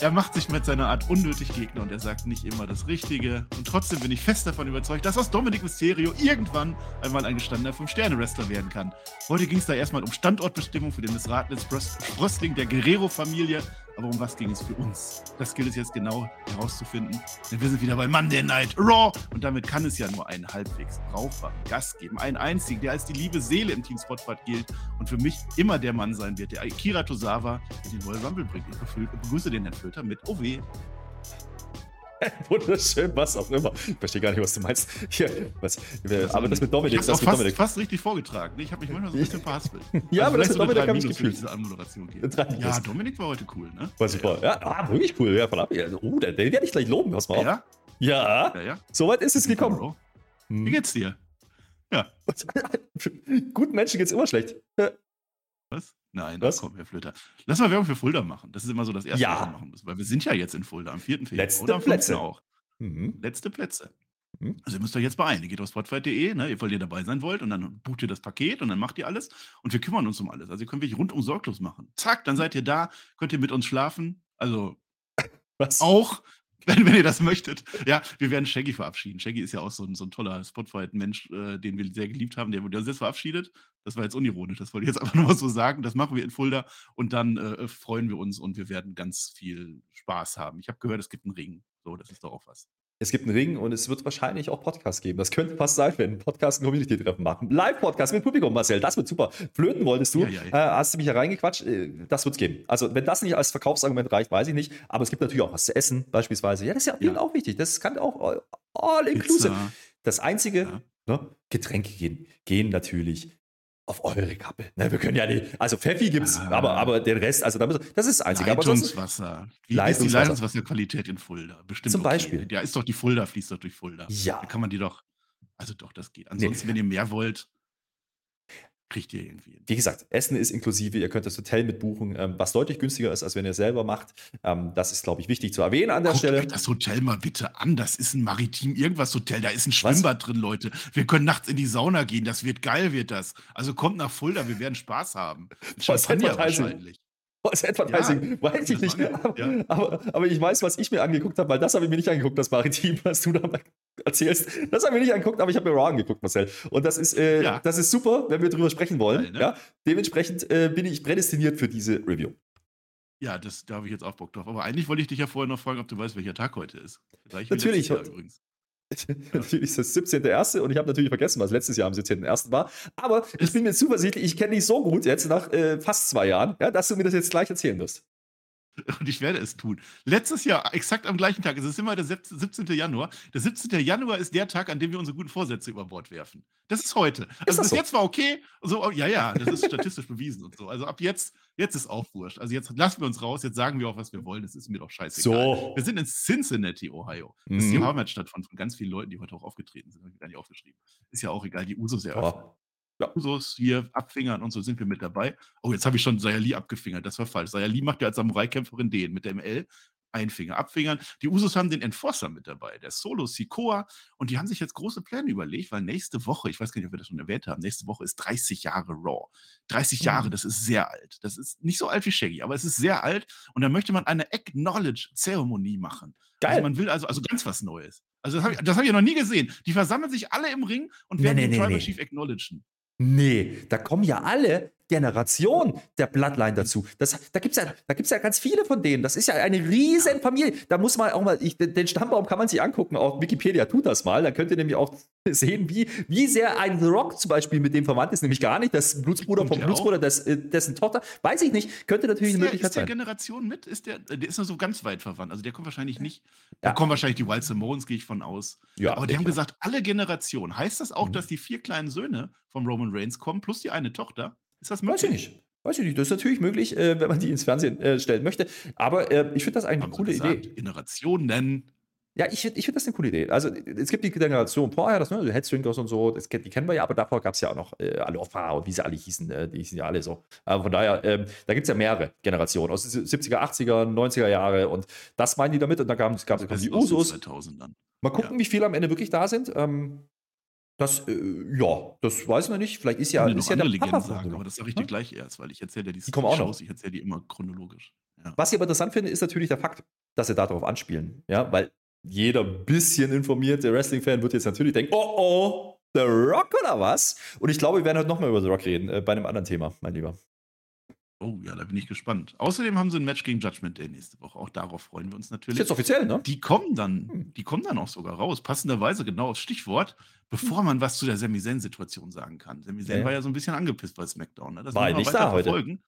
er macht sich mit seiner Art unnötig Gegner und er sagt nicht immer das Richtige. Und trotzdem bin ich fest davon überzeugt, dass aus Dominic Mysterio irgendwann einmal ein gestandener Fünf-Sterne-Wrestler werden kann. Heute ging es da erstmal um Standortbestimmung für den missratenen Sprössling der Guerrero-Familie. Aber um was ging es für uns? Das gilt es jetzt genau herauszufinden. Denn wir sind wieder bei Monday Night Raw. Und damit kann es ja nur einen halbwegs brauchbaren Gast geben. Einen einzigen, der als die liebe Seele im Team Spotfight gilt und für mich immer der Mann sein wird, der Akira Tosawa in den Royal Rumble bringt. Ich begrüße den Herrn Flöter mit OW. Wunderschön, was auch immer. Ich verstehe gar nicht, was du meinst. Hier, was, aber das mit Dominik, ich das mit fast, Dominik. fast richtig vorgetragen. Ich habe mich manchmal so ein bisschen verhaspelt. ja, also aber das mit Dominik habe ich gefühlt. Ja, Dominik war heute cool, ne? War super. Ja, ah, wirklich cool. Ja, verdammt. Oh, den, den werde ich gleich loben. Pass mal auf. Ja? Ja. ja, ja. Soweit ist es gekommen. Hm. Wie geht's dir? Ja. Guten Menschen geht's immer schlecht. Was? Nein, Was? komm, Herr Flöter. Lass mal Werbung für Fulda machen. Das ist immer so das Erste, ja. was wir machen müssen. Weil wir sind ja jetzt in Fulda am 4. Februar. Letzte oder am Plätze. auch. Mhm. Letzte Plätze. Mhm. Also ihr müsst euch jetzt beeilen. Ihr geht auf spotfight.de, ne, weil ihr dabei sein wollt und dann bucht ihr das Paket und dann macht ihr alles und wir kümmern uns um alles. Also ihr könnt wirklich rundum sorglos machen. Zack, dann seid ihr da, könnt ihr mit uns schlafen. Also Was? auch, wenn, wenn ihr das möchtet. Ja, wir werden Shaggy verabschieden. Shaggy ist ja auch so ein, so ein toller Spotfight-Mensch, äh, den wir sehr geliebt haben. Der wurde uns jetzt verabschiedet. Das war jetzt unironisch. Das wollte ich jetzt einfach nur mal so sagen. Das machen wir in Fulda und dann äh, freuen wir uns und wir werden ganz viel Spaß haben. Ich habe gehört, es gibt einen Ring. So, das ist doch auch was. Es gibt einen Ring und es wird wahrscheinlich auch Podcasts geben. Das könnte fast sein, wenn ein Podcast ein Community-Treffen machen. Live-Podcast mit Publikum, Marcel, das wird super. Flöten wolltest du, ja, ja, ja. Äh, hast du mich hereingequatscht, äh, das wird es geben. Also, wenn das nicht als Verkaufsargument reicht, weiß ich nicht. Aber es gibt natürlich auch was zu essen, beispielsweise. Ja, das ist ja, auch wichtig. Das kann auch all inclusive. Das einzige, ne, Getränke gehen, gehen natürlich auf eure Kappe. Ne, wir können ja nicht, also Pfeffi gibt's, ah. aber, aber den Rest, also das ist das Einzige. Leitungswasser. Wie Leitungswasser. ist die Leitungswasserqualität in Fulda? Bestimmt. Zum Beispiel. Okay. Ja, ist doch die Fulda, fließt doch durch Fulda. Ja. Da kann man die doch, also doch, das geht. Ansonsten, nee. wenn ihr mehr wollt, kriegt ihr irgendwie. Wie gesagt, Essen ist inklusive, ihr könnt das Hotel mitbuchen, ähm, was deutlich günstiger ist, als wenn ihr selber macht. Ähm, das ist, glaube ich, wichtig zu erwähnen an der Guckt Stelle. Euch das Hotel mal bitte an. Das ist ein maritim irgendwas Hotel. Da ist ein Schwimmbad was? drin, Leute. Wir können nachts in die Sauna gehen. Das wird geil, wird das. Also kommt nach Fulda, wir werden Spaß haben. Champagner wahrscheinlich. Was Advertising, ja, weiß ich nicht. Aber, ja. aber, aber, ich weiß, was ich mir angeguckt habe, weil das habe ich mir nicht angeguckt, das Maritim, was du da erzählst. Das habe ich mir nicht angeguckt, aber ich habe mir Raw angeguckt, Marcel. Und das ist, äh, ja. das ist super, wenn wir drüber sprechen wollen. Geil, ne? ja? Dementsprechend äh, bin ich prädestiniert für diese Review. Ja, das, da habe ich jetzt auch Bock drauf. Aber eigentlich wollte ich dich ja vorher noch fragen, ob du weißt, welcher Tag heute ist. Natürlich. Jahr, übrigens. natürlich ist das 17.1. und ich habe natürlich vergessen, was letztes Jahr am 17.1. war. Aber ich bin mir zuversichtlich, ich kenne dich so gut jetzt nach äh, fast zwei Jahren, ja, dass du mir das jetzt gleich erzählen wirst. Und ich werde es tun. Letztes Jahr, exakt am gleichen Tag, es ist immer der 17. Januar. Der 17. Januar ist der Tag, an dem wir unsere guten Vorsätze über Bord werfen. Das ist heute. Also ist bis so? jetzt war okay. So, ja, ja, das ist statistisch bewiesen und so. Also ab jetzt, jetzt ist auch wurscht. Also jetzt lassen wir uns raus, jetzt sagen wir auch, was wir wollen. Das ist mir doch scheißegal. So. Wir sind in Cincinnati, Ohio. Das mhm. ist die. Heimatstadt von, von ganz vielen Leuten, die heute auch aufgetreten sind. Habe ich gar nicht aufgeschrieben. Ist ja auch egal, die Usos eröffnen. Oh ja, Usos hier abfingern und so sind wir mit dabei. Oh, jetzt habe ich schon Sayali abgefingert, das war falsch. Sayali macht ja als Samurai-Kämpferin den mit der ML. Ein Finger abfingern. Die Usos haben den Enforcer mit dabei, der Solo Sikoa. Und die haben sich jetzt große Pläne überlegt, weil nächste Woche, ich weiß gar nicht, ob wir das schon erwähnt haben, nächste Woche ist 30 Jahre Raw. 30 Jahre, mhm. das ist sehr alt. Das ist nicht so alt wie Shaggy, aber es ist sehr alt. Und da möchte man eine Acknowledge-Zeremonie machen. Also Geil. Also man will also, also ganz was Neues. Also das habe ich, hab ich noch nie gesehen. Die versammeln sich alle im Ring und werden nee, nee, den Tribal nee. Chief acknowledgen. Nee, da kommen ja alle Generation der Bloodline dazu. Das, da gibt es ja, ja ganz viele von denen. Das ist ja eine riesen Familie. Da muss man auch mal, ich, den Stammbaum kann man sich angucken. Auch Wikipedia tut das mal. Da könnt ihr nämlich auch sehen, wie, wie sehr ein The Rock zum Beispiel mit dem verwandt ist. Nämlich gar nicht. Das Blutsbruder vom Blutsbruder, des, äh, dessen Tochter. Weiß ich nicht. Könnte natürlich ist eine Möglichkeit sein. Ist der Generation mit? Ist der, der ist nur so ganz weit verwandt. Also der kommt wahrscheinlich nicht. Da kommen wahrscheinlich die Wild Simones, gehe ich von aus. Ja, Aber die haben gesagt, alle Generationen. Heißt das auch, mhm. dass die vier kleinen Söhne von Roman Reigns kommen, plus die eine Tochter? Ist das möglich? Weiß ich nicht. Weiß ich nicht, das ist natürlich möglich, äh, wenn man die ins Fernsehen äh, stellen möchte. Aber äh, ich finde das eigentlich eine coole gesagt, Idee. Generationen. Ja, ich, ich finde das eine coole Idee. Also, es gibt die Generation vorher, das, ne, Headstringers und so, das, die kennen wir ja, aber davor gab es ja auch noch äh, Alofa und wie sie alle hießen, äh, die hießen ja alle so. Aber von daher, ähm, da gibt es ja mehrere Generationen aus den 70er, 80er, 90er Jahre und das meinen die damit und da gab es die Usos. Mal gucken, ja. wie viele am Ende wirklich da sind. Ähm, das, äh, ja, das weiß man nicht. Vielleicht ist ja, ist ja der Papa sagen, aber das sage ich dir gleich erst, weil ich erzähle ja die, die kommen auch Shows, noch. ich erzähle die immer chronologisch. Ja. Was ich aber interessant finde, ist natürlich der Fakt, dass sie darauf anspielen. Ja, weil jeder bisschen informierte Wrestling-Fan wird jetzt natürlich denken, oh oh, The Rock oder was? Und ich glaube, wir werden heute nochmal über The Rock reden, äh, bei einem anderen Thema, mein Lieber. Oh ja, da bin ich gespannt. Außerdem haben sie ein Match gegen Judgment Day nächste Woche. Auch darauf freuen wir uns natürlich. Ist jetzt offiziell, ne? Die kommen dann, hm. die kommen dann auch sogar raus. Passenderweise genau aufs Stichwort, bevor man was zu der Sami Zayn-Situation sagen kann. Sami Zayn ja. war ja so ein bisschen angepisst bei SmackDown. Ne? Das war nicht da heute. Verfolgen.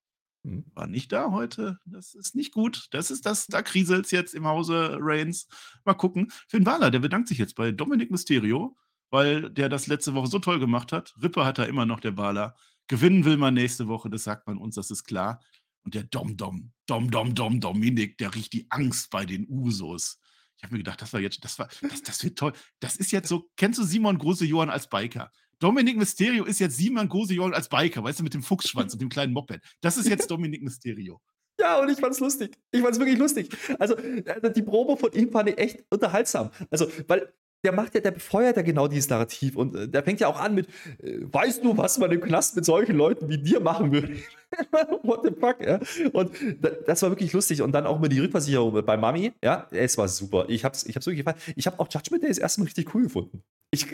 Hm. War nicht da heute. Das ist nicht gut. Das ist das, da kriselt es jetzt im Hause Reigns. Mal gucken. Finn Balor, der bedankt sich jetzt bei Dominic Mysterio, weil der das letzte Woche so toll gemacht hat. Rippe hat er immer noch, der Balor. Gewinnen will man nächste Woche, das sagt man uns, das ist klar. Und der Dom Dom, Dom Dom Dom Dominik, der riecht die Angst bei den Usos. Ich habe mir gedacht, das war jetzt, das war, das, das wird toll. Das ist jetzt so, kennst du Simon Große Johann als Biker? Dominik Mysterio ist jetzt Simon Gose-Johann als Biker, weißt du, mit dem Fuchsschwanz und dem kleinen Moped. Das ist jetzt Dominik Mysterio. Ja, und ich fand's lustig. Ich fand's wirklich lustig. Also, also, die Probe von ihm fand ich echt unterhaltsam. Also, weil der macht ja, der befeuert ja genau dieses Narrativ und äh, der fängt ja auch an mit, äh, weißt du, was man im Knast mit solchen Leuten wie dir machen würde? What the fuck, ja? Und das war wirklich lustig und dann auch mal die Rückversicherung bei Mami, ja, es war super. Ich hab's, ich hab's wirklich gefallen. Ich habe auch Judgment Day das erste Mal richtig cool gefunden. Ich,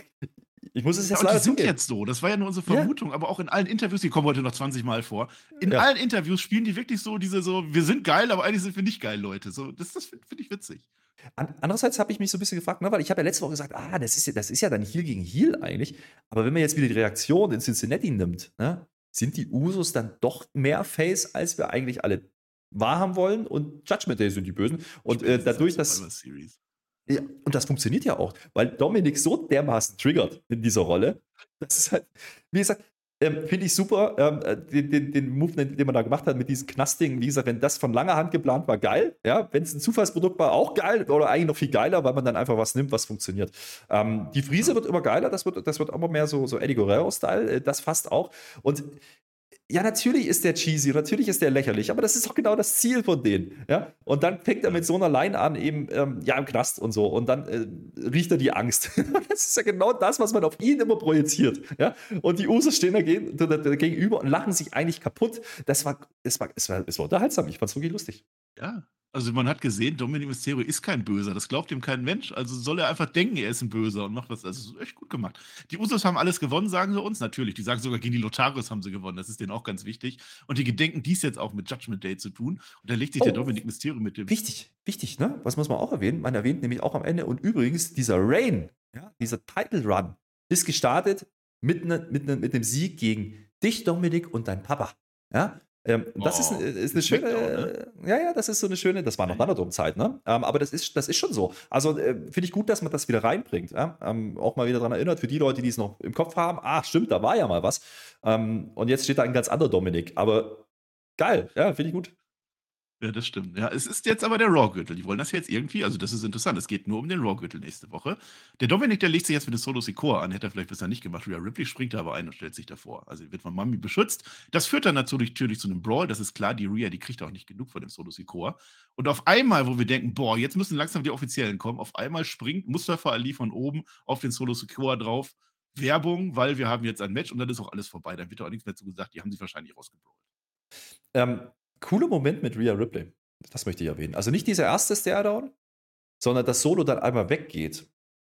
ich muss es jetzt ja, leider die sind jetzt so. Das war ja nur unsere Vermutung, ja. aber auch in allen Interviews, die kommen heute noch 20 Mal vor. In ja. allen Interviews spielen die wirklich so diese so, wir sind geil, aber eigentlich sind wir nicht geil, Leute. So, das das finde find ich witzig. Andererseits habe ich mich so ein bisschen gefragt, ne, weil ich habe ja letzte Woche gesagt, ah, das ist, ja, das ist ja dann Heal gegen Heal eigentlich. Aber wenn man jetzt wieder die Reaktion in Cincinnati nimmt, ne, sind die Usos dann doch mehr Face, als wir eigentlich alle wahrhaben wollen und Judgment Day sind die Bösen. Und äh, dadurch, dass. Ja, und das funktioniert ja auch, weil Dominik so dermaßen triggert in dieser Rolle. Das ist halt, wie gesagt, ähm, Finde ich super. Ähm, äh, den, den, den, Move, den man da gemacht hat mit diesen Knastdingen, wie gesagt, wenn das von langer Hand geplant war, geil. Ja, wenn es ein Zufallsprodukt war, auch geil oder eigentlich noch viel geiler, weil man dann einfach was nimmt, was funktioniert. Ähm, die Friese wird immer geiler, das wird, das wird immer mehr so, so Eddie Guerrero-Style, äh, das fasst auch. Und ja, natürlich ist der cheesy, natürlich ist der lächerlich, aber das ist auch genau das Ziel von denen. Ja? Und dann fängt er mit so einer Line an, eben, ähm, ja, im Knast und so, und dann äh, riecht er die Angst. das ist ja genau das, was man auf ihn immer projiziert. Ja? Und die Usos stehen dagegen, gegenüber und lachen sich eigentlich kaputt. Das war, es war, es war, es war unterhaltsam. Ich fand es wirklich lustig. Ja, also man hat gesehen, Dominic Mysterio ist kein Böser. Das glaubt ihm kein Mensch. Also soll er einfach denken, er ist ein Böser und macht das. Also ist echt gut gemacht. Die Usos haben alles gewonnen, sagen sie uns. Natürlich. Die sagen sogar, gegen die Lotarios haben sie gewonnen. Das ist denen auch ganz wichtig. Und die gedenken dies jetzt auch mit Judgment Day zu tun. Und da legt sich oh, der Dominic Mysterio mit dem. Wichtig, wichtig, ne? Was muss man auch erwähnen? Man erwähnt nämlich auch am Ende. Und übrigens, dieser Rain, ja, dieser Title Run, ist gestartet mit, ne, mit, ne, mit einem Sieg gegen dich, Dominik, und dein Papa. Ja, ähm, das ist, oh, ist, eine schöne, auch, ne? ja, ja, das ist so eine schöne, das war noch Thunderdome-Zeit, ne? Ähm, aber das ist, das ist schon so. Also äh, finde ich gut, dass man das wieder reinbringt. Ja? Ähm, auch mal wieder daran erinnert, für die Leute, die es noch im Kopf haben, ach stimmt, da war ja mal was. Ähm, und jetzt steht da ein ganz anderer Dominik. Aber geil, ja, finde ich gut. Ja, das stimmt. Ja, es ist jetzt aber der Raw-Gürtel. Die wollen das jetzt irgendwie, also das ist interessant. Es geht nur um den Raw-Gürtel nächste Woche. Der Dominik, der legt sich jetzt mit dem Solo Sikoa an. Hätte er vielleicht bisher nicht gemacht. Rhea Ripley springt da aber ein und stellt sich davor. Also wird von Mami beschützt. Das führt dann natürlich, natürlich zu einem Brawl. Das ist klar. Die Rhea, die kriegt auch nicht genug von dem Solo Sikoa. Und auf einmal, wo wir denken, boah, jetzt müssen langsam die Offiziellen kommen, auf einmal springt Mustafa Ali von oben auf den Solo Sikoa drauf. Werbung, weil wir haben jetzt ein Match und dann ist auch alles vorbei. Dann wird auch nichts mehr zu gesagt. Die haben sich wahrscheinlich rausgebrawlt. Ähm, cooler Moment mit Rhea Ripley. Das möchte ich erwähnen. Also nicht dieser erste Stairdown, sondern das Solo dann einmal weggeht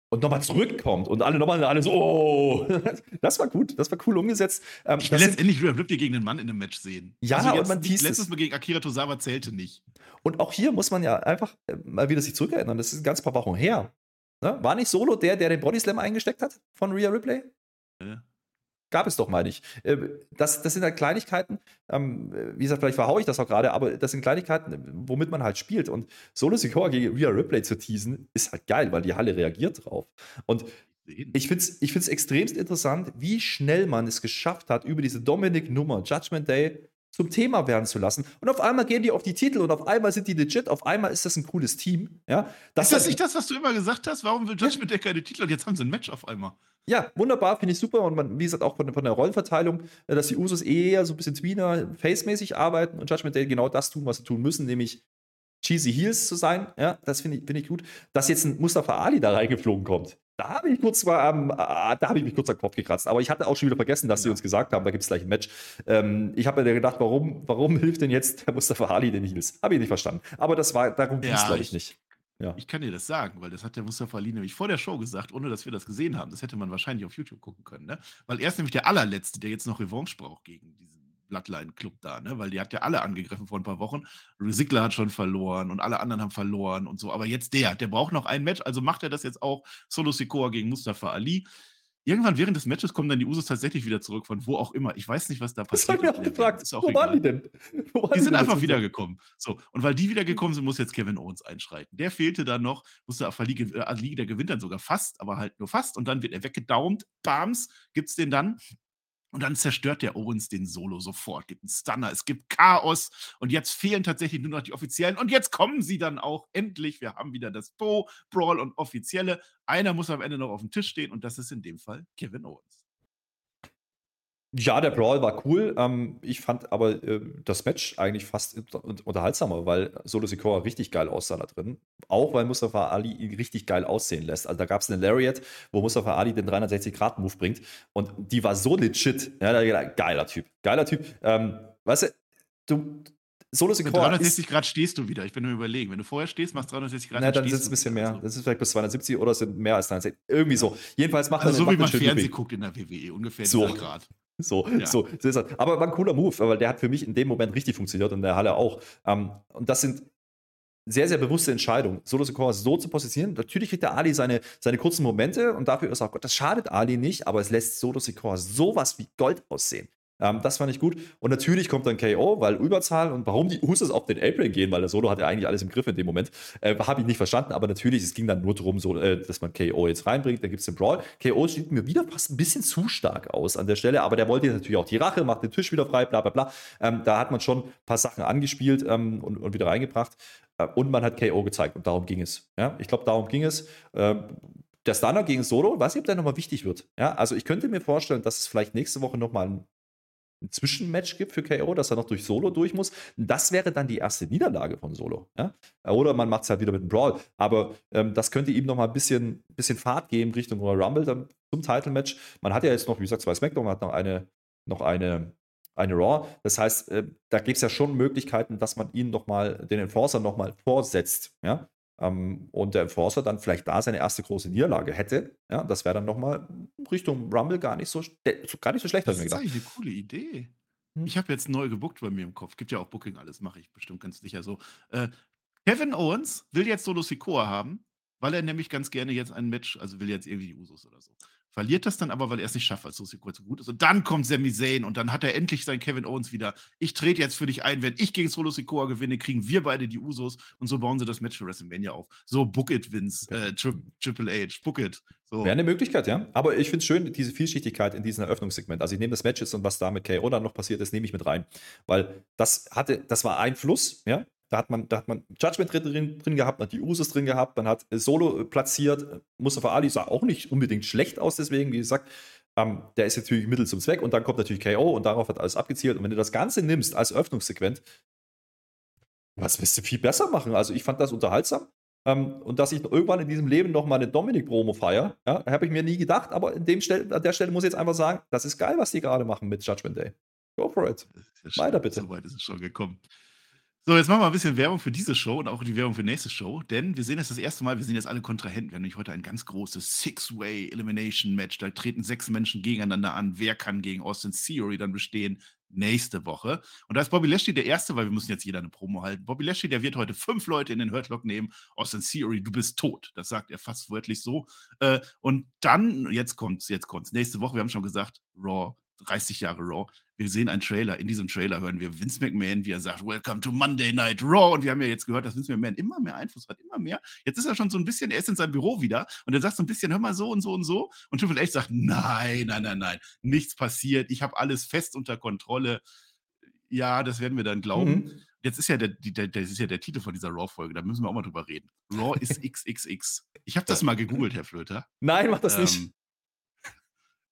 und nochmal zurückkommt und alle nochmal alle so, oh, das war gut, das war cool umgesetzt. Ähm, ich will letztendlich Rhea Ripley gegen einen Mann in einem Match sehen. Ja, also und man teast Letztes Mal gegen Akira Tozawa zählte nicht. Und auch hier muss man ja einfach äh, mal wieder sich zurückerinnern, das ist ein ganz paar Wochen her. Ne? War nicht Solo der, der den Bodyslam eingesteckt hat von Rhea Ripley? Ja. Gab es doch mal nicht. Äh, das, das sind halt Kleinigkeiten, ähm, wie gesagt, vielleicht verhaue ich das auch gerade, aber das sind Kleinigkeiten, womit man halt spielt. Und Solo Sikoa gegen Rhea Ripley zu teasen, ist halt geil, weil die Halle reagiert drauf. Und ich finde es ich find's extremst interessant, wie schnell man es geschafft hat, über diese Dominic-Nummer Judgment Day zum Thema werden zu lassen. Und auf einmal gehen die auf die Titel und auf einmal sind die legit, auf einmal ist das ein cooles Team. Ja, das ist das nicht das, was du immer gesagt hast? Warum will Judgment Day keine Titel und jetzt haben sie ein Match auf einmal? Ja, wunderbar, finde ich super. Und man, wie gesagt, auch von, von, der Rollenverteilung, äh, dass die Usos eher so ein bisschen Tweener, Face-mäßig arbeiten und Judgment Day genau das tun, was sie tun müssen, nämlich cheesy Heels zu sein. Ja, das finde ich, find ich gut. Dass jetzt ein Mustafa Ali da reingeflogen kommt, da habe ich kurz mal, ähm, da habe ich mich kurz am Kopf gekratzt. Aber ich hatte auch schon wieder vergessen, dass sie uns gesagt haben, da gibt es gleich ein Match. Ähm, ich habe mir gedacht, warum, warum hilft denn jetzt der Mustafa Ali den Heels? Habe ich nicht verstanden. Aber das war, darum ging es, ja, glaube ich, nicht. Ja. Ich kann dir das sagen, weil das hat der Mustafa Ali nämlich vor der Show gesagt, ohne dass wir das gesehen haben. Das hätte man wahrscheinlich auf YouTube gucken können, ne? Weil er ist nämlich der allerletzte, der jetzt noch Revanche braucht gegen diesen Bloodline-Club da, ne? Weil die hat ja alle angegriffen vor ein paar Wochen. Sigler hat schon verloren und alle anderen haben verloren und so. Aber jetzt der, der braucht noch ein Match, also macht er das jetzt auch. Solo Sikoa gegen Mustafa Ali. Irgendwann während des Matches kommen dann die Usos tatsächlich wieder zurück, von wo auch immer. Ich weiß nicht, was da passiert. Das habe ich auch gefragt. Ist auch wo egal. waren die denn? Waren die sind einfach wiedergekommen. So, und weil die wiedergekommen sind, muss jetzt Kevin Owens einschreiten. Der fehlte dann noch, musste auf Ali, Ali, der gewinnt dann sogar fast, aber halt nur fast. Und dann wird er weggedaumt. Bams, gibt es den dann. Und dann zerstört der Owens den Solo sofort. Gibt einen Stunner, es gibt Chaos. Und jetzt fehlen tatsächlich nur noch die Offiziellen. Und jetzt kommen sie dann auch endlich. Wir haben wieder das Bo, Brawl und Offizielle. Einer muss am Ende noch auf dem Tisch stehen. Und das ist in dem Fall Kevin Owens. Ja, der Brawl war cool. Ähm, ich fand aber äh, das Match eigentlich fast unterhaltsamer, weil Solo Sikoa richtig geil aussah da drin. Auch weil Mustafa Ali ihn richtig geil aussehen lässt. Also da gab es eine Lariat, wo Mustafa Ali den 360-Grad-Move bringt. Und die war so legit. Ja, geiler Typ. Geiler Typ. Ähm, weißt du, du, Solo Sikoa. 360 Grad stehst du wieder. Ich bin nur überlegen. Wenn du vorher stehst, machst 360 Grad. Na, dann sind es ein bisschen mehr. Also. Das ist vielleicht bis 270 oder sind mehr als 360. Irgendwie so. Jedenfalls macht also er so wie man Fernsehen guckt in der WWE. Ungefähr so. Grad. So, ja. so, so ist das. Aber war ein cooler Move, weil der hat für mich in dem Moment richtig funktioniert und in der Halle auch. Ähm, und das sind sehr, sehr bewusste Entscheidungen, Solo Sikoa so zu positionieren. Natürlich kriegt der Ali seine, seine kurzen Momente und dafür ist auch Gott, das schadet Ali nicht, aber es lässt Solo Sikoa sowas wie Gold aussehen. Ähm, das fand ich gut. Und natürlich kommt dann KO, weil Überzahl und warum die Usos auf den Apron gehen, weil der Solo hat ja eigentlich alles im Griff in dem Moment, äh, habe ich nicht verstanden. Aber natürlich, es ging dann nur darum, so, äh, dass man KO jetzt reinbringt. Dann gibt es den Brawl. KO sieht mir wieder fast ein bisschen zu stark aus an der Stelle, aber der wollte natürlich auch die Rache, macht den Tisch wieder frei, bla bla bla. Ähm, da hat man schon ein paar Sachen angespielt ähm, und, und, wieder reingebracht. Äh, und man hat KO gezeigt und darum ging es. Ja? Ich glaube, darum ging es. Ähm, der Stunner gegen Solo, weiß ich, ob der nochmal wichtig wird. Ja, also ich könnte mir vorstellen, dass es vielleicht nächste Woche nochmal ein ein Zwischenmatch gibt für KO, dass er noch durch Solo durch muss. Das wäre dann die erste Niederlage von Solo. Ja? Oder man macht es halt wieder mit einem Brawl. Aber ähm, das könnte ihm noch mal ein bisschen, bisschen Fahrt geben Richtung Royal Rumble dann zum Title-Match. Man hat ja jetzt noch, wie gesagt, zwei SmackDown, man hat noch eine, noch eine, eine Raw. Das heißt, äh, da gibt es ja schon Möglichkeiten, dass man ihn noch mal, den Enforcer noch mal vorsetzt. Ja? Ähm, und der Enforcer dann vielleicht da seine erste große Niederlage hätte. Ja, das wäre dann nochmal Richtung Rumble gar nicht so, gar nicht so schlecht, Das ist eigentlich eine coole Idee. Hm. Ich habe jetzt neu gebuckt bei mir im Kopf. Gibt ja auch Booking, alles mache ich bestimmt ganz sicher so. Äh, Kevin Owens will jetzt Solo Sikoa haben, weil er nämlich ganz gerne jetzt ein Match, also will jetzt irgendwie die Usos oder so. Verliert das dann aber, weil er es nicht schafft, weil kurz so gut ist. Und dann kommt Sami Zayn und dann hat er endlich seinen Kevin Owens wieder. Ich trete jetzt für dich ein. Wenn ich gegen Solo Sikoa gewinne, kriegen wir beide die Usos. Und so bauen sie das Match für WrestleMania auf. So, book it, Vince. Äh, Tri Triple H, book it. So. Wäre eine Möglichkeit, ja. Aber ich finde es schön, diese Vielschichtigkeit in diesem Eröffnungssegment. Also ich nehme das Match jetzt und was da mit KO dann noch passiert ist, nehme ich mit rein. Weil das hatte, das war ein Fluss, ja. Da hat man, da hat man Judgment drin, drin gehabt, man hat die Usos drin gehabt, man hat Solo platziert. Mustafa Ali sah auch nicht unbedingt schlecht aus, deswegen, wie gesagt, ähm, der ist natürlich Mittel zum Zweck und dann kommt natürlich KO und darauf hat alles abgezielt. Und wenn du das Ganze nimmst als Öffnungssequenz, was willst du viel besser machen? Also ich fand das unterhaltsam. Ähm, und dass ich irgendwann in diesem Leben noch mal eine Dominik-Promo feiere, ja, habe ich mir nie gedacht, aber an der Stelle muss ich jetzt einfach sagen, das ist geil, was die gerade machen mit Judgment Day. Go for it. Ja Weiter bitte. So weit ist es schon gekommen. So, jetzt machen wir ein bisschen Werbung für diese Show und auch die Werbung für nächste Show, denn wir sehen jetzt das erste Mal, wir sind jetzt alle Kontrahenten. Wir haben nämlich heute ein ganz großes Six-Way Elimination Match. Da treten sechs Menschen gegeneinander an. Wer kann gegen Austin Theory dann bestehen? Nächste Woche. Und da ist Bobby Lashley der Erste, weil wir müssen jetzt jeder eine Promo halten. Bobby Lashley, der wird heute fünf Leute in den Hurtlock nehmen. Austin Theory, du bist tot. Das sagt er fast wörtlich so. Äh, und dann, jetzt kommt's, jetzt kommt's. Nächste Woche, wir haben schon gesagt, Raw 30 Jahre Raw. Wir sehen einen Trailer. In diesem Trailer hören wir Vince McMahon, wie er sagt, Welcome to Monday Night Raw. Und wir haben ja jetzt gehört, dass Vince McMahon immer mehr Einfluss hat, immer mehr. Jetzt ist er schon so ein bisschen, er ist in seinem Büro wieder und er sagt so ein bisschen, hör mal so und so und so. Und Triple H sagt, nein, nein, nein, nein, nichts passiert. Ich habe alles fest unter Kontrolle. Ja, das werden wir dann glauben. Mhm. Jetzt ist ja der, der, der, ist ja der Titel von dieser Raw-Folge, da müssen wir auch mal drüber reden. Raw ist XXX. Ich habe das mal gegoogelt, Herr Flöter. Nein, mach das ähm, nicht.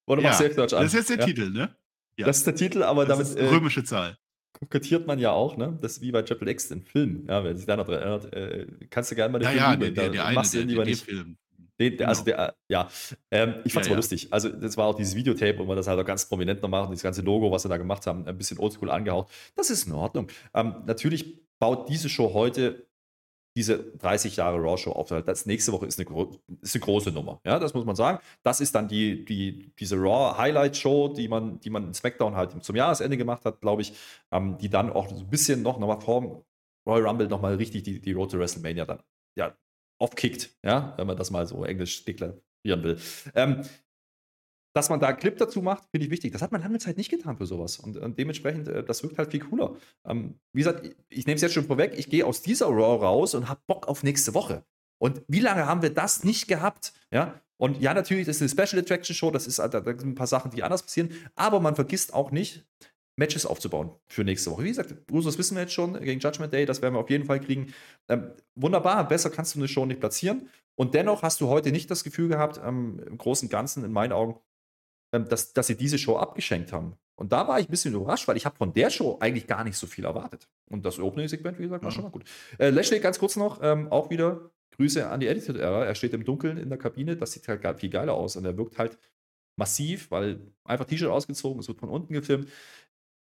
Oder ja, mach Selbstdeutsch an. Das ist jetzt der ja. Titel, ne? Ja. Das ist der Titel, aber das damit. Ist römische Zahl. Kokettiert man ja auch, ne? Das ist wie bei Triple X, den Film. Ja, wer sich da noch dran erinnert, äh, kannst du gerne mal den ja, Film ja, der, der, der eine, der, der Film. Den, der, also genau. der, ja, ähm, ich fand's ja, mal ja. lustig. Also, das war auch dieses Videotape, wo man das halt auch ganz prominent noch macht, das ganze Logo, was sie da gemacht haben, ein bisschen oldschool angehaucht. Das ist in Ordnung. Ähm, natürlich baut diese Show heute diese 30 Jahre Raw Show auf. Das nächste Woche ist eine, ist eine große Nummer. Ja, das muss man sagen. Das ist dann die, die, diese Raw Highlight Show, die man, die man in SmackDown halt zum Jahresende gemacht hat, glaube ich, ähm, die dann auch so ein bisschen noch, noch mal vor Royal Rumble nochmal richtig die, die Road to WrestleMania dann ja, aufkickt. Ja, wenn man das mal so englisch deklarieren will. Ähm, dass man da einen Clip dazu macht, finde ich wichtig. Das hat man lange Zeit nicht getan für sowas. Und, und dementsprechend, äh, das wirkt halt viel cooler. Ähm, wie gesagt, ich, ich nehme es jetzt schon vorweg, ich gehe aus dieser Raw raus und habe Bock auf nächste Woche. Und wie lange haben wir das nicht gehabt? Ja, und ja, natürlich, das ist eine Special Attraction Show, das ist, da, sind ein paar Sachen, die anders passieren, aber man vergisst auch nicht, Matches aufzubauen für nächste Woche. Wie gesagt, Usos wissen wir jetzt schon gegen Judgment Day, das werden wir auf jeden Fall kriegen. Ähm, wunderbar, besser kannst du eine Show nicht platzieren. Und dennoch hast du heute nicht das Gefühl gehabt, ähm, im Großen und Ganzen, in meinen Augen, dass, dass sie diese Show abgeschenkt haben. Und da war ich ein bisschen überrascht, weil ich habe von der Show eigentlich gar nicht so viel erwartet. Und das Opening-Segment, wie gesagt, war ja. schon mal gut. Äh, Lashley, ganz kurz noch, ähm, auch wieder Grüße an die Edited-Ära. Er steht im Dunkeln in der Kabine, das sieht halt viel geiler aus und er wirkt halt massiv, weil einfach T-Shirt ausgezogen, es wird von unten gefilmt.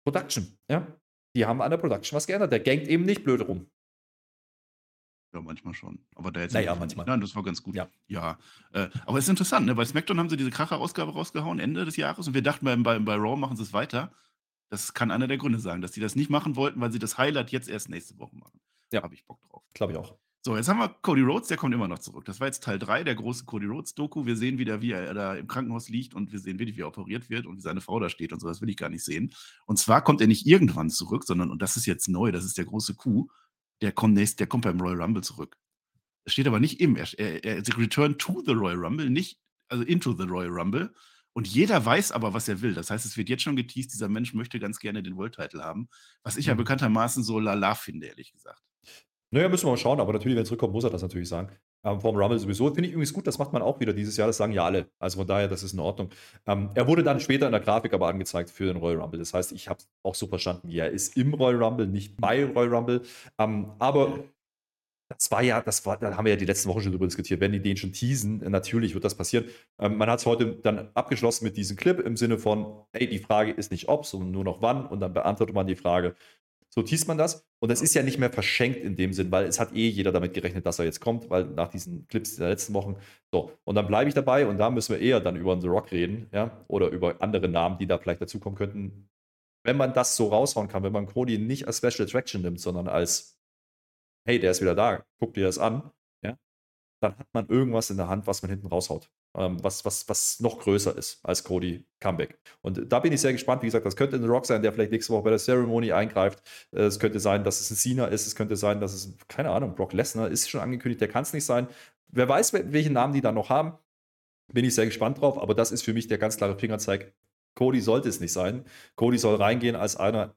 Production, ja. Die haben an der Production was geändert. Der gangt eben nicht blöd rum. Ja, manchmal schon. Aber der jetzt. Naja, manchmal. Nein, das war ganz gut. Ja. ja. Äh, aber es ist interessant, ne? Bei SmackDown haben sie diese Kracher-Ausgabe rausgehauen, Ende des Jahres. Und wir dachten, bei, bei, bei Raw machen sie es weiter. Das kann einer der Gründe sein, dass sie das nicht machen wollten, weil sie das Highlight jetzt erst nächste Woche machen. Ja. Habe ich Bock drauf. Glaube ich auch. So, jetzt haben wir Cody Rhodes, der kommt immer noch zurück. Das war jetzt Teil 3 der großen Cody Rhodes-Doku. Wir sehen wieder, wie er da im Krankenhaus liegt und wir sehen wirklich, wie er operiert wird und wie seine Frau da steht und so. Das will ich gar nicht sehen. Und zwar kommt er nicht irgendwann zurück, sondern, und das ist jetzt neu, das ist der große Coup, der kommt, nächst, der kommt beim Royal Rumble zurück. Es steht aber nicht im. Er, er, er Return to the Royal Rumble, nicht also into the Royal Rumble. Und jeder weiß aber, was er will. Das heißt, es wird jetzt schon geteased, dieser Mensch möchte ganz gerne den World Title haben. Was ich ja mhm. bekanntermaßen so lala finde, ehrlich gesagt. Naja, müssen wir mal schauen, aber natürlich, wenn er zurückkommt, muss er das natürlich sagen. Ähm, vom Rumble sowieso. Finde ich übrigens gut, das macht man auch wieder dieses Jahr, das sagen ja alle. Also von daher, das ist in Ordnung. Ähm, er wurde dann später in der Grafik aber angezeigt für den Royal Rumble. Das heißt, ich habe auch so verstanden, er ist im Royal Rumble, nicht bei Royal Rumble. Ähm, aber das war ja, das war, da haben wir ja die letzten Wochen schon drüber diskutiert. Wenn die den schon teasen, natürlich wird das passieren. Ähm, man hat es heute dann abgeschlossen mit diesem Clip im Sinne von, hey, die Frage ist nicht ob, sondern nur noch wann. Und dann beantwortet man die Frage. So teast man das. Und das ist ja nicht mehr verschenkt in dem Sinn, weil es hat eh jeder damit gerechnet, dass er jetzt kommt, weil nach diesen Clips der letzten Wochen. So, und dann bleibe ich dabei und da müssen wir eher dann über The Rock reden, ja, oder über andere Namen, die da vielleicht dazukommen könnten. Wenn man das so raushauen kann, wenn man Cody nicht als Special Attraction nimmt, sondern als hey, der ist wieder da, guck dir das an, dann hat man irgendwas in der Hand, was man hinten raushaut. Ähm, was, was, was noch größer ist als Cody Comeback. Und da bin ich sehr gespannt. Wie gesagt, das könnte ein Rock sein, der vielleicht nächste Woche bei der Ceremony eingreift. Äh, es könnte sein, dass es ein Cena ist. Es könnte sein, dass es, keine Ahnung, Brock Lesnar ist schon angekündigt, der kann es nicht sein. Wer weiß, welche Namen die da noch haben. Bin ich sehr gespannt drauf. Aber das ist für mich der ganz klare Fingerzeig. Cody sollte es nicht sein. Cody soll reingehen als einer,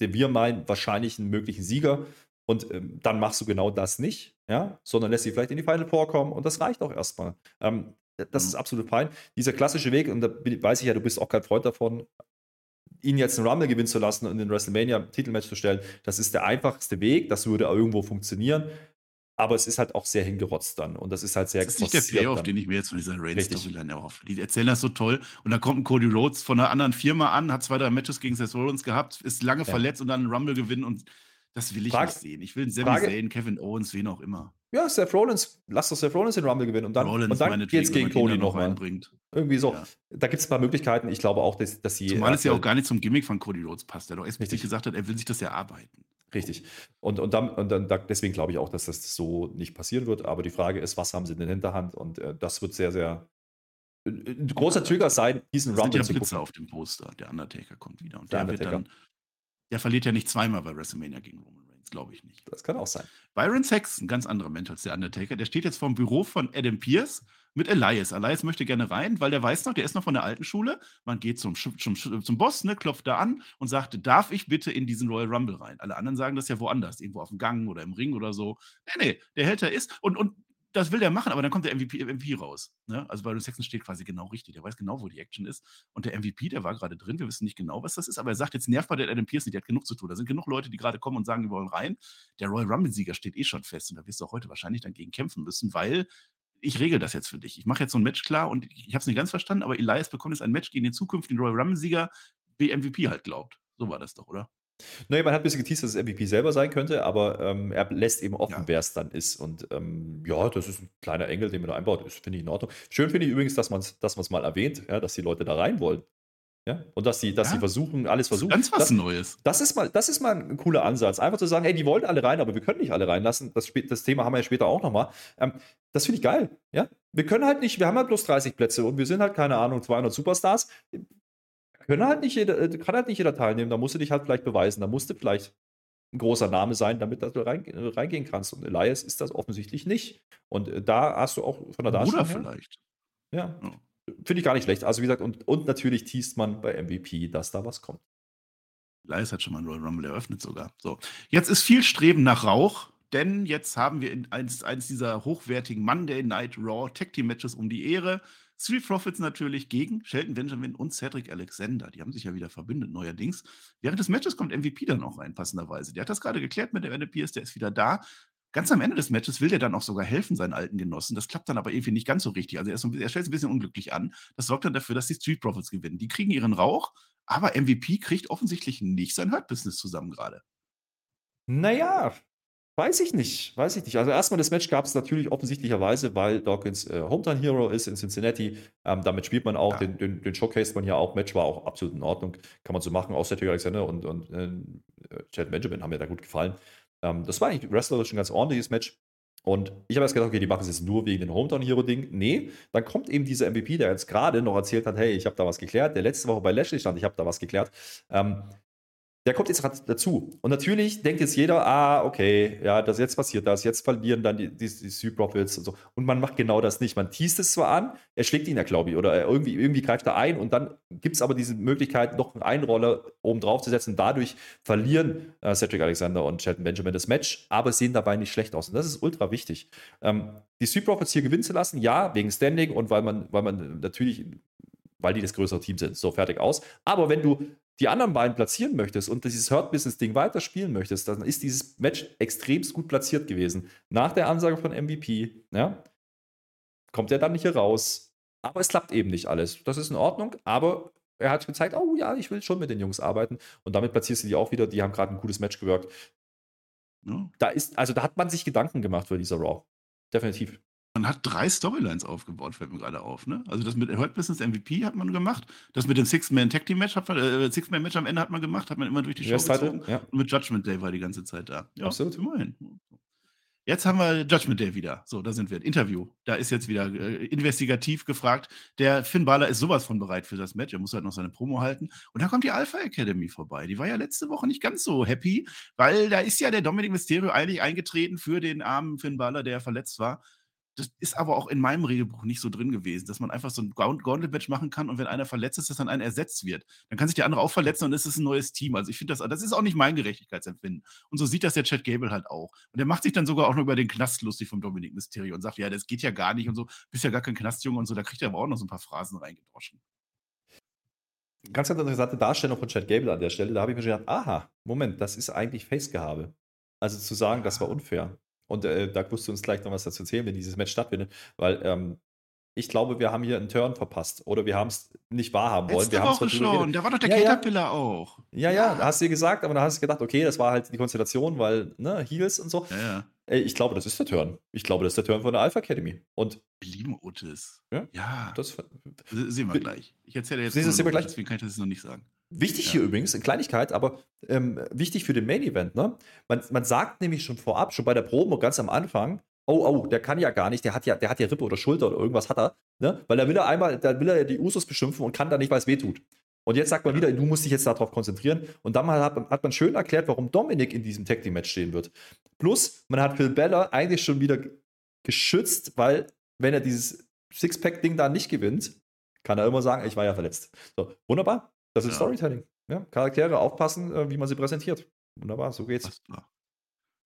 den wir meinen, wahrscheinlich einen möglichen Sieger. Und ähm, dann machst du genau das nicht, ja, sondern lässt sie vielleicht in die Final vorkommen und das reicht auch erstmal. Ähm, das ist mhm. absolut fein. Dieser klassische Weg, und da weiß ich ja, du bist auch kein Freund davon, ihn jetzt einen Rumble gewinnen zu lassen und in den WrestleMania-Titelmatch zu stellen, das ist der einfachste Weg, das würde irgendwo funktionieren. Aber es ist halt auch sehr hingerotzt dann. Und das ist halt sehr Das ist nicht der Payoff, den ich mir jetzt von dieser Reigns-Storyline erhoffe. Die erzählen das so toll. Und dann kommt ein Cody Rhodes von einer anderen Firma an, hat zwei, drei Matches gegen Seth Rollins gehabt, ist lange ja. verletzt und dann einen Rumble gewinnen und das will ich Frage, nicht sehen. Ich will einen Sami Zayn, Kevin Owens, wen auch immer. Ja, Seth Rollins, lass doch Seth Rollins den Rumble gewinnen und dann, Rollins und dann geht's gegen Cody noch reinbringt. Irgendwie so. Ja. Da gibt es ein paar Möglichkeiten. Ich glaube auch, dass, dass sie. Zumal es ja auch gar nicht zum Gimmick von Cody Rhodes passt, der doch explizit gesagt hat, er will sich das erarbeiten. Richtig. Und, und, dann, und dann, deswegen glaube ich auch, dass das so nicht passieren wird. Aber die Frage ist, was haben sie in der Hinterhand? Und äh, das wird sehr, sehr ein großer Trigger sein, diesen Rumble zu gucken. auf dem Poster. Der Undertaker kommt wieder. Und der, der wird dann der verliert ja nicht zweimal bei WrestleMania gegen Roman Reigns, glaube ich nicht. Das kann auch sein. Byron Saxon, ganz anderer Mensch als der Undertaker, der steht jetzt vor dem Büro von Adam Pierce mit Elias. Elias möchte gerne rein, weil der weiß noch, der ist noch von der alten Schule. Man geht zum, zum, zum Boss, ne, klopft da an und sagt, darf ich bitte in diesen Royal Rumble rein? Alle anderen sagen das ja woanders, irgendwo auf dem Gang oder im Ring oder so. Nee, nee, der hält da ist und, und das will der machen, aber dann kommt der MVP, MVP raus. Ne? Also bei Saxon steht quasi genau richtig. Der weiß genau, wo die Action ist. Und der MVP, der war gerade drin. Wir wissen nicht genau, was das ist, aber er sagt, jetzt nervt mal der Adam Pierce nicht. Der hat genug zu tun. Da sind genug Leute, die gerade kommen und sagen, die wollen rein. Der Royal Rumble-Sieger steht eh schon fest. Und da wirst du auch heute wahrscheinlich dann gegen kämpfen müssen, weil ich regel das jetzt für dich. Ich mache jetzt so ein Match klar und ich habe es nicht ganz verstanden, aber Elias bekommt jetzt ein Match gegen den zukünftigen Royal Rumble-Sieger, wie MVP halt glaubt. So war das doch, oder? Naja, man hat ein bisschen geteased, dass es MVP selber sein könnte, aber ähm, er lässt eben offen, ja. wer es dann ist. Und ähm, ja, das ist ein kleiner Engel, den man da einbaut. Das finde ich in Ordnung. Schön finde ich übrigens, dass man es dass mal erwähnt, ja, dass die Leute da rein wollen. Ja? Und dass sie, dass ja. sie versuchen, alles versuchen. Ganz was das, Neues. Das ist, mal, das ist mal ein cooler Ansatz. Einfach zu sagen, hey, die wollen alle rein, aber wir können nicht alle reinlassen. Das, das Thema haben wir ja später auch nochmal. Ähm, das finde ich geil. Ja? Wir können halt nicht, wir haben halt bloß 30 Plätze und wir sind halt, keine Ahnung, 200 Superstars können halt nicht jeder, äh, kann halt nicht jeder teilnehmen. Da musst du dich halt vielleicht beweisen. Da musst du vielleicht ein großer Name sein, damit du rein, äh, reingehen kannst. Und Elias ist das offensichtlich nicht. Und äh, da hast du auch von der Darstellung. Oder vielleicht. Ja. ja. Finde ich gar nicht schlecht. Also, wie gesagt, und, und natürlich teast man bei MVP, dass da was kommt. Elias hat schon mal einen Royal Rumble eröffnet sogar. So. Jetzt ist viel Streben nach Rauch, denn jetzt haben wir eins, eins dieser hochwertigen Monday Night Raw Tag Team Matches um die Ehre. Street Profits natürlich gegen Shelton Benjamin und Cedric Alexander. Die haben sich ja wieder verbündet neuerdings. Während des Matches kommt MVP dann auch rein, passenderweise. Der hat das gerade geklärt mit der NPS, der ist wieder da. Ganz am Ende des Matches will der dann auch sogar helfen, seinen alten Genossen. Das klappt dann aber irgendwie nicht ganz so richtig. Also er, so, er stellt es ein bisschen unglücklich an. Das sorgt dann dafür, dass die Street Profits gewinnen. Die kriegen ihren Rauch, aber MVP kriegt offensichtlich nicht sein Hurt-Business zusammen gerade. Naja, Weiß ich nicht, weiß ich nicht. Also erstmal das Match gab es natürlich offensichtlicherweise, weil Dawkins äh, Hometown Hero ist in Cincinnati. Ähm, damit spielt man auch, ja. den, den, den Showcase man ja auch. Match war auch absolut in Ordnung. Kann man so machen. Auch Cedric Alexander und, und äh, Chad Benjamin haben mir da gut gefallen. Ähm, das war eigentlich wrestlerisch ein ganz ordentliches Match. Und ich habe erst gedacht, okay, die machen es jetzt nur wegen dem Hometown Hero Ding. Nee, dann kommt eben dieser MVP, der jetzt gerade noch erzählt hat, hey, ich habe da was geklärt. Der letzte Woche bei Lashley stand, ich habe da was geklärt. Ähm, der kommt jetzt dazu. Und natürlich denkt jetzt jeder, ah, okay, ja, das jetzt passiert das, jetzt verlieren dann die, die, die Sea Profits und so. Und man macht genau das nicht. Man teast es zwar an, er schlägt ihn ja, glaube ich, oder irgendwie, irgendwie greift er ein und dann gibt es aber diese Möglichkeit, noch einen Einroller oben drauf zu setzen. Dadurch verlieren äh, Cedric Alexander und Shelton Benjamin das Match, aber sehen dabei nicht schlecht aus. Und das ist ultra wichtig. Ähm, die Sea Profits hier gewinnen zu lassen, ja, wegen Standing und weil man, weil man natürlich weil die das größere Team sind. So, fertig aus. Aber wenn du die anderen beiden platzieren möchtest und dieses Hurt-Business-Ding weiter spielen möchtest, dann ist dieses Match extremst gut platziert gewesen. Nach der Ansage von MVP, ja, kommt er dann nicht hier raus. Aber es klappt eben nicht alles. Das ist in Ordnung, aber er hat gezeigt, oh ja, ich will schon mit den Jungs arbeiten. Und damit platzierst du die auch wieder. Die haben gerade ein gutes Match gewirkt. Ja. Da ist, also da hat man sich Gedanken gemacht für dieser Raw. Definitiv. Man hat drei Storylines aufgebaut, fällt mir gerade auf. Ne? Also das mit Hurt Business MVP hat man gemacht. Das mit dem Six-Man-Tag-Team-Match, äh, Six-Man-Match am Ende hat man gemacht, hat man immer durch die Show gezogen. Ja. Und mit Judgment Day war die ganze Zeit da. Ja, Absolut. Immerhin. Jetzt haben wir Judgment Day wieder. So, da sind wir. Interview. Da ist jetzt wieder äh, investigativ gefragt. Der Finn Balor ist sowas von bereit für das Match. Er muss halt noch seine Promo halten. Und da kommt die Alpha Academy vorbei. Die war ja letzte Woche nicht ganz so happy, weil da ist ja der Dominic Mysterio eigentlich eingetreten für den armen Finn Balor, der verletzt war. Das ist aber auch in meinem Regelbuch nicht so drin gewesen, dass man einfach so ein Gauntlet-Match machen kann und wenn einer verletzt ist, dass dann einer ersetzt wird. Dann kann sich der andere auch verletzen und es ist ein neues Team. Also ich finde das, das ist auch nicht mein Gerechtigkeitsempfinden. Und so sieht das der Chad Gable halt auch. Und der macht sich dann sogar auch noch über den Knast lustig vom Dominik Mysterio und sagt, ja, das geht ja gar nicht und so, bist ja gar kein Knastjunge und so. Da kriegt er aber auch noch so ein paar Phrasen reingedroschen. Ganz, ganz interessante Darstellung von Chad Gable an der Stelle. Da habe ich mir gedacht, aha, Moment, das ist eigentlich Face-Gehabe. Also zu sagen, das war unfair. Und äh, da musst du uns gleich noch was dazu erzählen, wenn dieses Match stattfindet, weil ähm, ich glaube, wir haben hier einen Turn verpasst oder wir haben es nicht wahrhaben wollen. Letzte wir Woche schon, da war doch der ja, Caterpillar ja. auch. Ja, ja, ja, hast du dir gesagt, aber dann hast du gedacht, okay, das war halt die Konstellation, weil, ne, Heels und so. Ja. Ey, ich glaube, das ist der Turn. Ich glaube, das ist der Turn von der Alpha Academy. Und wir lieben Otis. Ja, ja. Das, sehen wir gleich. Ich erzähle jetzt. Sehen wir gleich. Deswegen kann ich das noch nicht sagen. Wichtig ja. hier übrigens, eine Kleinigkeit, aber ähm, wichtig für den Main Event, ne? Man, man sagt nämlich schon vorab, schon bei der Promo ganz am Anfang, oh, oh, der kann ja gar nicht, der hat ja, der hat ja Rippe oder Schulter oder irgendwas hat er, ne? Weil da will er einmal, da will er ja die Usos beschimpfen und kann da nicht, weil es weh tut. Und jetzt sagt man wieder, du musst dich jetzt darauf konzentrieren. Und dann hat, hat man schön erklärt, warum Dominik in diesem Tag Team Match stehen wird. Plus, man hat Phil Beller eigentlich schon wieder geschützt, weil wenn er dieses Sixpack-Ding da nicht gewinnt, kann er immer sagen, ich war ja verletzt. So, wunderbar. Das ist ja. Storytelling. Ja, Charaktere aufpassen, äh, wie man sie präsentiert. Wunderbar, so geht's.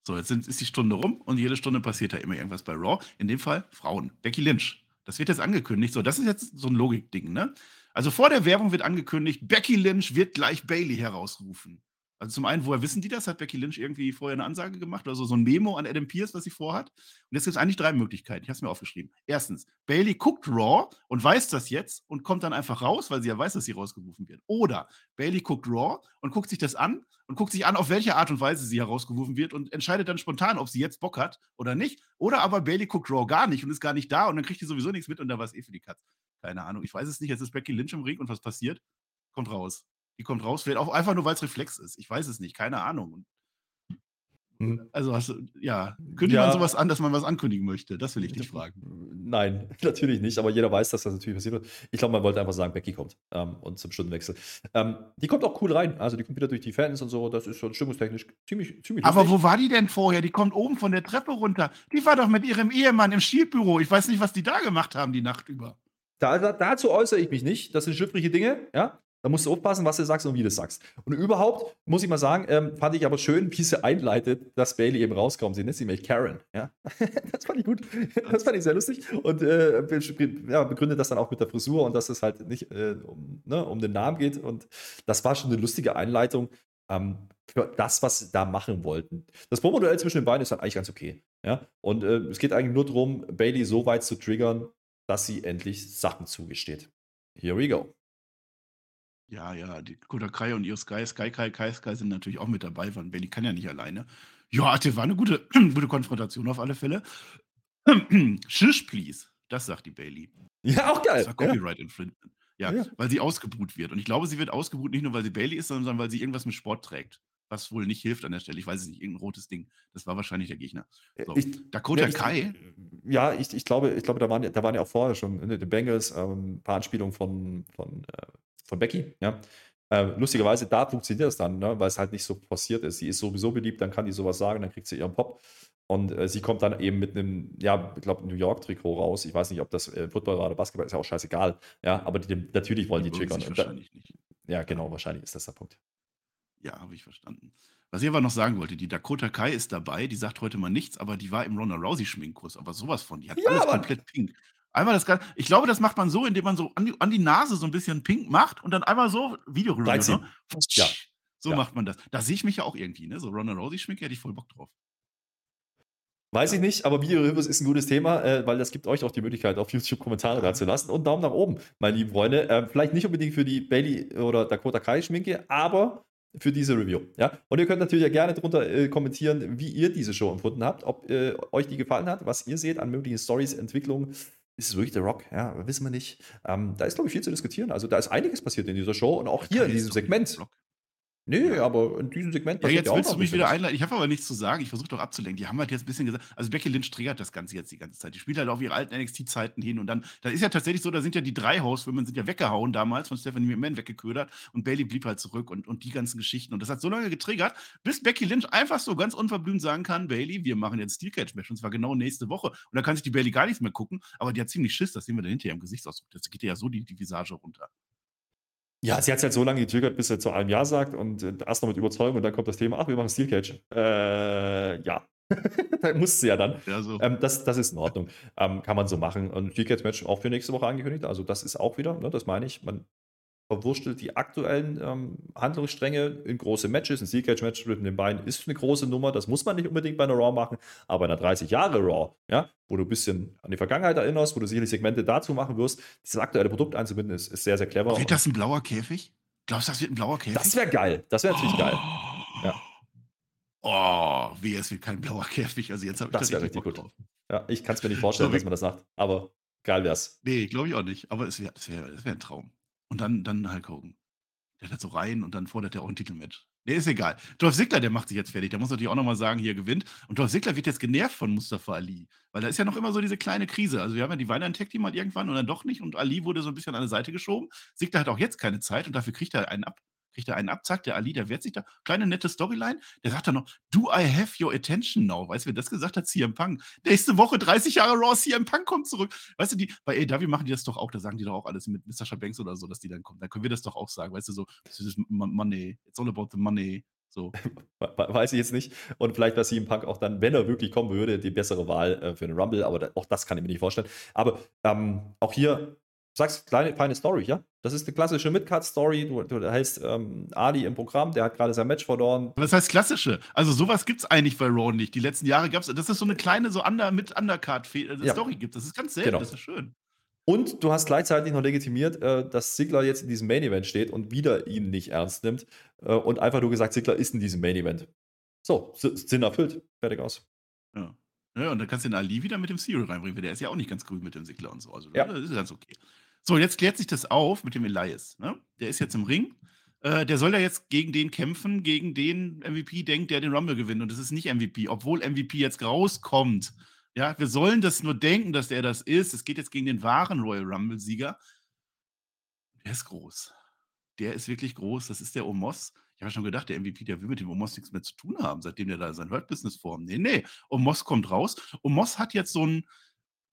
So, jetzt sind, ist die Stunde rum und jede Stunde passiert da immer irgendwas bei Raw. In dem Fall Frauen. Becky Lynch. Das wird jetzt angekündigt. So, das ist jetzt so ein Logikding, ne? Also vor der Werbung wird angekündigt, Becky Lynch wird gleich Bailey herausrufen. Also zum einen, woher wissen die das? Hat Becky Lynch irgendwie vorher eine Ansage gemacht? Also so ein Memo an Adam Pierce, was sie vorhat? Und jetzt gibt es eigentlich drei Möglichkeiten. Ich habe es mir aufgeschrieben. Erstens, Bailey guckt Raw und weiß das jetzt und kommt dann einfach raus, weil sie ja weiß, dass sie rausgerufen wird. Oder Bailey guckt Raw und guckt sich das an und guckt sich an, auf welche Art und Weise sie herausgerufen wird und entscheidet dann spontan, ob sie jetzt Bock hat oder nicht. Oder aber Bailey guckt Raw gar nicht und ist gar nicht da und dann kriegt sie sowieso nichts mit und da war es eh für die Katz. Keine Ahnung. Ich weiß es nicht. Jetzt ist Becky Lynch im Ring und was passiert? Kommt raus. Die kommt raus, vielleicht auch einfach nur, weil es Reflex ist. Ich weiß es nicht, keine Ahnung. Mhm. Also hast du, ja, kündigt ja. man sowas an, dass man was ankündigen möchte? Das will ich dich fragen. Nein, natürlich nicht, aber jeder weiß, dass das natürlich passiert wird. Ich glaube, man wollte einfach sagen, Becky kommt ähm, und zum Stundenwechsel. Ähm, die kommt auch cool rein, also die kommt wieder durch die Fans und so, das ist schon stimmungstechnisch ziemlich, ziemlich Aber lustig. wo war die denn vorher? Die kommt oben von der Treppe runter. Die war doch mit ihrem Ehemann im Schielbüro. Ich weiß nicht, was die da gemacht haben die Nacht über. Da, da, dazu äußere ich mich nicht. Das sind schiffliche Dinge, ja. Da musst du aufpassen, was du sagst und wie du sagst. Und überhaupt, muss ich mal sagen, ähm, fand ich aber schön, wie sie einleitet, dass Bailey eben rauskommt. Sie nennt sie nämlich Karen. Ja? das fand ich gut. Das fand ich sehr lustig. Und äh, ja, begründet das dann auch mit der Frisur und dass es halt nicht äh, um, ne, um den Namen geht. Und das war schon eine lustige Einleitung ähm, für das, was sie da machen wollten. Das Promoduell zwischen den beiden ist dann eigentlich ganz okay. Ja? Und äh, es geht eigentlich nur darum, Bailey so weit zu triggern, dass sie endlich Sachen zugesteht. Here we go. Ja, ja, die Dakota Kai und Io Sky, Sky Kai, Kai Sky sind natürlich auch mit dabei, weil Bailey kann ja nicht alleine. Ja, das war eine gute, gute Konfrontation auf alle Fälle. Shush, please. Das sagt die Bailey. Ja, auch geil. Das war Copyright ja. Infringement. Ja, ja, weil sie ausgebuht wird. Und ich glaube, sie wird ausgebuht nicht nur, weil sie Bailey ist, sondern weil sie irgendwas mit Sport trägt. Was wohl nicht hilft an der Stelle. Ich weiß es nicht, irgendein rotes Ding. Das war wahrscheinlich der Gegner. So. Ich, Dakota ja, ich, Kai. Ja, ich, ich glaube, ich glaube da, waren, da waren ja auch vorher schon in den Bengals ähm, ein paar Anspielungen von, von äh, von Becky, ja. Äh, lustigerweise, da funktioniert das dann, ne, weil es halt nicht so passiert ist. Sie ist sowieso beliebt, dann kann die sowas sagen, dann kriegt sie ihren Pop. Und äh, sie kommt dann eben mit einem, ja, ich glaube, New York-Trikot raus. Ich weiß nicht, ob das äh, Football war oder Basketball, ist ja auch scheißegal. Ja, aber die, natürlich wollen die, die triggern. Wahrscheinlich da, nicht. Ja, genau, wahrscheinlich ist das der Punkt. Ja, habe ich verstanden. Was ich aber noch sagen wollte, die Dakota Kai ist dabei, die sagt heute mal nichts, aber die war im Ronda Rousey Schminkkurs, aber sowas von, die hat ja, alles komplett pink. Einmal das Ganze. Ich glaube, das macht man so, indem man so an die, an die Nase so ein bisschen pink macht und dann einmal so Video rüber. Ne? Ja. So ja. macht man das. Da sehe ich mich ja auch irgendwie, ne? So Ronda Rousey schminke, hätte ich voll Bock drauf. Weiß ich nicht, aber Video-Reviews ist ein gutes Thema, äh, weil das gibt euch auch die Möglichkeit, auf YouTube Kommentare da zu lassen und Daumen nach oben, meine lieben Freunde. Äh, vielleicht nicht unbedingt für die Bailey oder Dakota Kai Schminke, aber für diese Review. Ja? Und ihr könnt natürlich ja gerne drunter äh, kommentieren, wie ihr diese Show empfunden habt, ob äh, euch die gefallen hat, was ihr seht an möglichen Stories, Entwicklungen ist es wirklich The Rock? Ja, wissen wir nicht. Ähm, da ist, glaube ich, viel zu diskutieren. Also da ist einiges passiert in dieser Show und auch hier in diesem Segment. Rock. Nee, aber in diesem Segment Ja, jetzt willst du mich wieder einleiten. Ich habe aber nichts zu sagen. Ich versuche doch abzulenken. Die haben halt jetzt ein bisschen gesagt, also Becky Lynch triggert das Ganze jetzt die ganze Zeit. Die spielt halt auf ihre alten NXT-Zeiten hin und dann, da ist ja tatsächlich so, da sind ja die drei Hosts-Women sind ja weggehauen damals, von Stephanie McMahon weggeködert und Bailey blieb halt zurück und, und die ganzen Geschichten. Und das hat so lange getriggert, bis Becky Lynch einfach so ganz unverblümt sagen kann, Bailey, wir machen jetzt Steel Cage Match und zwar genau nächste Woche. Und da kann sich die Bailey gar nichts mehr gucken, aber die hat ziemlich Schiss, das sehen wir dann hinterher im Gesichtsausdruck. Das geht ja so die, die Visage runter. Ja, sie hat es halt so lange getriggert, bis er zu einem Ja sagt und äh, erst noch mit Überzeugung und dann kommt das Thema, ach, wir machen Steel Cage. Äh, ja. da musste sie ja dann. Ja, so. ähm, das, das ist in Ordnung. Ähm, kann man so machen. Und Steel Cage Match auch für nächste Woche angekündigt. Also das ist auch wieder, ne, das meine ich. Man verwurstelt die aktuellen ähm, Handlungsstränge in große Matches. Ein Steel Cage Match zwischen den beiden ist eine große Nummer. Das muss man nicht unbedingt bei einer Raw machen, aber in einer 30 Jahre Raw, ja, wo du ein bisschen an die Vergangenheit erinnerst, wo du sicherlich Segmente dazu machen wirst, dieses aktuelle Produkt einzubinden, ist, ist sehr, sehr clever. Wird das ein blauer Käfig? Glaubst du, das wird ein blauer Käfig? Das wäre geil. Das wäre natürlich oh. geil. Ja. Oh, wie es wird kein blauer Käfig. Also jetzt habe ich das, das wäre richtig gut. Drauf. Ja, ich kann es mir nicht vorstellen, dass man das sagt, aber geil wär's. Nee, glaube ich auch nicht. Aber es wäre wär, wär ein Traum. Und dann, dann Hulk Hogan. Der hat so rein und dann fordert er auch ein Titelmatch. Nee, ist egal. Dolph Ziggler, der macht sich jetzt fertig. Der muss natürlich auch nochmal sagen, hier gewinnt. Und Dolph Ziggler wird jetzt genervt von Mustafa Ali. Weil da ist ja noch immer so diese kleine Krise. Also, wir haben ja die Weiner Tag Team mal irgendwann und dann doch nicht. Und Ali wurde so ein bisschen an die Seite geschoben. Ziggler hat auch jetzt keine Zeit und dafür kriegt er einen ab. Kriegt er einen Abzack, der Ali, der wehrt sich da. Kleine nette Storyline. Der sagt dann noch, do I have your attention now? Weißt du, wer das gesagt hat? CM Punk. Nächste Woche 30 Jahre Raw, CM Punk kommt zurück. Weißt du, die, bei AW machen die das doch auch, da sagen die doch auch alles mit Mr. Banks oder so, dass die dann kommen. Dann können wir das doch auch sagen, weißt du, so, money, it's all about the money. So. Weiß ich jetzt nicht. Und vielleicht war CM Punk auch dann, wenn er wirklich kommen würde, die bessere Wahl äh, für den Rumble, aber da, auch das kann ich mir nicht vorstellen. Aber ähm, auch hier sagst kleine, feine Story, ja? Das ist eine klassische Midcard-Story. Du, du hältst ähm, Ali im Programm, der hat gerade sein Match verloren. Was heißt klassische? Also sowas gibt es eigentlich bei Raw nicht. Die letzten Jahre gab es, dass es so eine kleine, so under, mit Undercard-Story ja. gibt. Das ist ganz selten, genau. das ist schön. Und du hast gleichzeitig noch legitimiert, äh, dass Sigler jetzt in diesem Main-Event steht und wieder ihn nicht ernst nimmt. Äh, und einfach nur gesagt, Sigler ist in diesem Main-Event. So, Sinn erfüllt. Fertig aus. Ja. Ja, und dann kannst du den Ali wieder mit dem Serial reinbringen, weil der ist ja auch nicht ganz grün mit dem Sigler und so. Also, ja. das ist ganz okay. So, jetzt klärt sich das auf mit dem Elias. Ne? Der ist jetzt im Ring. Äh, der soll ja jetzt gegen den kämpfen, gegen den MVP denkt, der den Rumble gewinnt. Und das ist nicht MVP, obwohl MVP jetzt rauskommt. Ja, wir sollen das nur denken, dass der das ist. Es geht jetzt gegen den wahren Royal Rumble-Sieger. Der ist groß. Der ist wirklich groß. Das ist der Omos. Ich habe schon gedacht, der MVP, der will mit dem Omos nichts mehr zu tun haben, seitdem der da sein Hurt-Business formt. Nee, nee. Omos kommt raus. Omos hat jetzt so ein,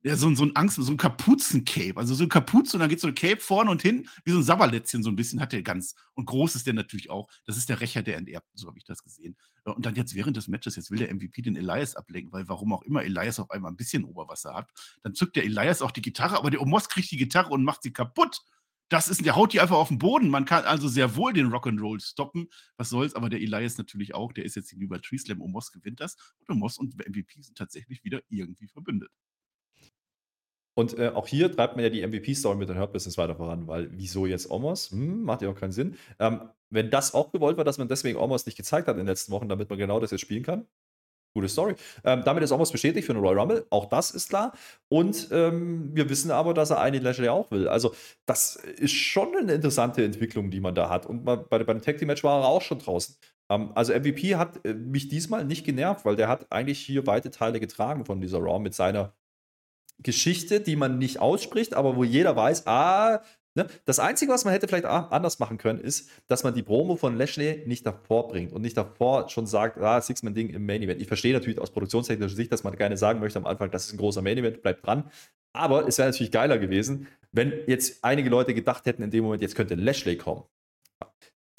ja, so, so ein Angst, so ein Kapuzen-Cape. Also so ein Kapuze und dann geht so ein Cape vorne und hin, wie so ein Sabberlätzchen, so ein bisschen hat der ganz. Und groß ist der natürlich auch. Das ist der Rächer der Enterbten, so habe ich das gesehen. Und dann jetzt während des Matches, jetzt will der MVP den Elias ablenken, weil warum auch immer Elias auf einmal ein bisschen Oberwasser hat. Dann zückt der Elias auch die Gitarre, aber der Omos kriegt die Gitarre und macht sie kaputt. Das ist, der haut die einfach auf den Boden. Man kann also sehr wohl den Rock'n'Roll stoppen. Was soll's, aber der Elias natürlich auch, der ist jetzt gegenüber Tree Slam. Omos gewinnt das. Und Omos und MVP sind tatsächlich wieder irgendwie verbündet. Und äh, auch hier treibt man ja die MVP-Story mit den Hurt Business weiter voran, weil wieso jetzt Omos? Hm, macht ja auch keinen Sinn. Ähm, wenn das auch gewollt war, dass man deswegen Omos nicht gezeigt hat in den letzten Wochen, damit man genau das jetzt spielen kann, Gute Story. Ähm, damit ist Omos bestätigt für eine Royal Rumble. Auch das ist klar. Und ähm, wir wissen aber, dass er eine Lashley auch will. Also, das ist schon eine interessante Entwicklung, die man da hat. Und bei, bei dem Tag Team Match war er auch schon draußen. Ähm, also, MVP hat äh, mich diesmal nicht genervt, weil der hat eigentlich hier weite Teile getragen von dieser Raw mit seiner Geschichte, die man nicht ausspricht, aber wo jeder weiß, ah, ne? das Einzige, was man hätte vielleicht anders machen können, ist, dass man die Promo von Lashley nicht davor bringt und nicht davor schon sagt, ah, Six-Man-Ding im Main-Event. Ich verstehe natürlich aus produktionstechnischer Sicht, dass man gerne sagen möchte am Anfang, das ist ein großer Main-Event, bleibt dran. Aber es wäre natürlich geiler gewesen, wenn jetzt einige Leute gedacht hätten in dem Moment, jetzt könnte Lashley kommen.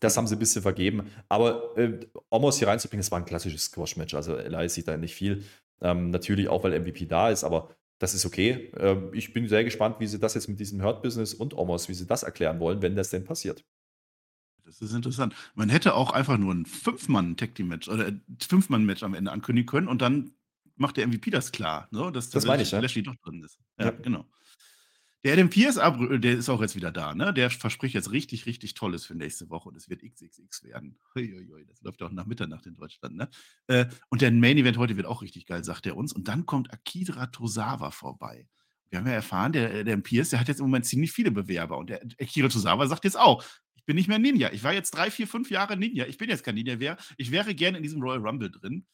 Das haben sie ein bisschen vergeben. Aber äh, Omos hier reinzubringen, das war ein klassisches Squash-Match. Also Elias sieht da nicht viel. Ähm, natürlich auch, weil MVP da ist, aber das ist okay. Ähm, ich bin sehr gespannt, wie sie das jetzt mit diesem Hurt-Business und Omos, wie sie das erklären wollen, wenn das denn passiert. Das ist interessant. Man hätte auch einfach nur ein Fünf-Mann-Tag-Team-Match oder Fünf-Mann-Match am Ende ankündigen können und dann macht der MVP das klar, ne? dass das meine ich, ja. Lashley doch drin ist. Ja, ja. genau. Der Adam Pierce, der ist auch jetzt wieder da, ne? Der verspricht jetzt richtig, richtig Tolles für nächste Woche und es wird XXX werden. Uiuiui, das läuft auch nach Mitternacht in Deutschland, ne? Äh, und der Main Event heute wird auch richtig geil, sagt er uns. Und dann kommt Akira Tosawa vorbei. Wir haben ja erfahren, der, der Pierce, der hat jetzt im Moment ziemlich viele Bewerber und der Akira Tosawa sagt jetzt auch, ich bin nicht mehr Ninja. Ich war jetzt drei, vier, fünf Jahre Ninja. Ich bin jetzt kein Ninja mehr. Ich wäre gerne in diesem Royal Rumble drin.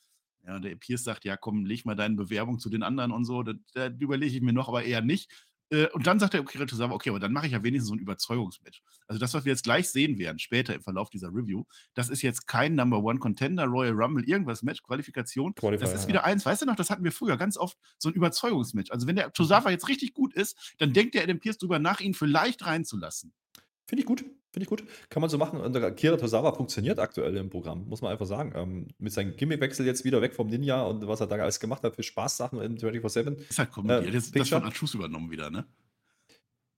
Ja, der Pierce sagt, ja, komm, leg mal deine Bewerbung zu den anderen und so. Das, das überlege ich mir noch, aber eher nicht. Äh, und dann sagt der Okira Tosawa, okay, aber dann mache ich ja wenigstens so ein Überzeugungsmatch. Also das, was wir jetzt gleich sehen werden, später im Verlauf dieser Review, das ist jetzt kein Number One Contender, Royal Rumble, irgendwas Match, Qualifikation. Qualifier, das ist wieder ja. eins, weißt du noch, das hatten wir früher ganz oft, so ein Überzeugungsmatch. Also wenn der Tosawa jetzt richtig gut ist, dann denkt der Adam Pierce drüber nach, ihn vielleicht reinzulassen. Finde ich gut. Finde ich gut. Kann man so machen. Und Kira Tosawa funktioniert aktuell im Programm, muss man einfach sagen. Ähm, mit seinem Gimmickwechsel jetzt wieder weg vom Ninja und was er da alles gemacht hat für Spaßsachen in 24-7. Ist halt kommentiert. Äh, das, das von Achus übernommen wieder, ne?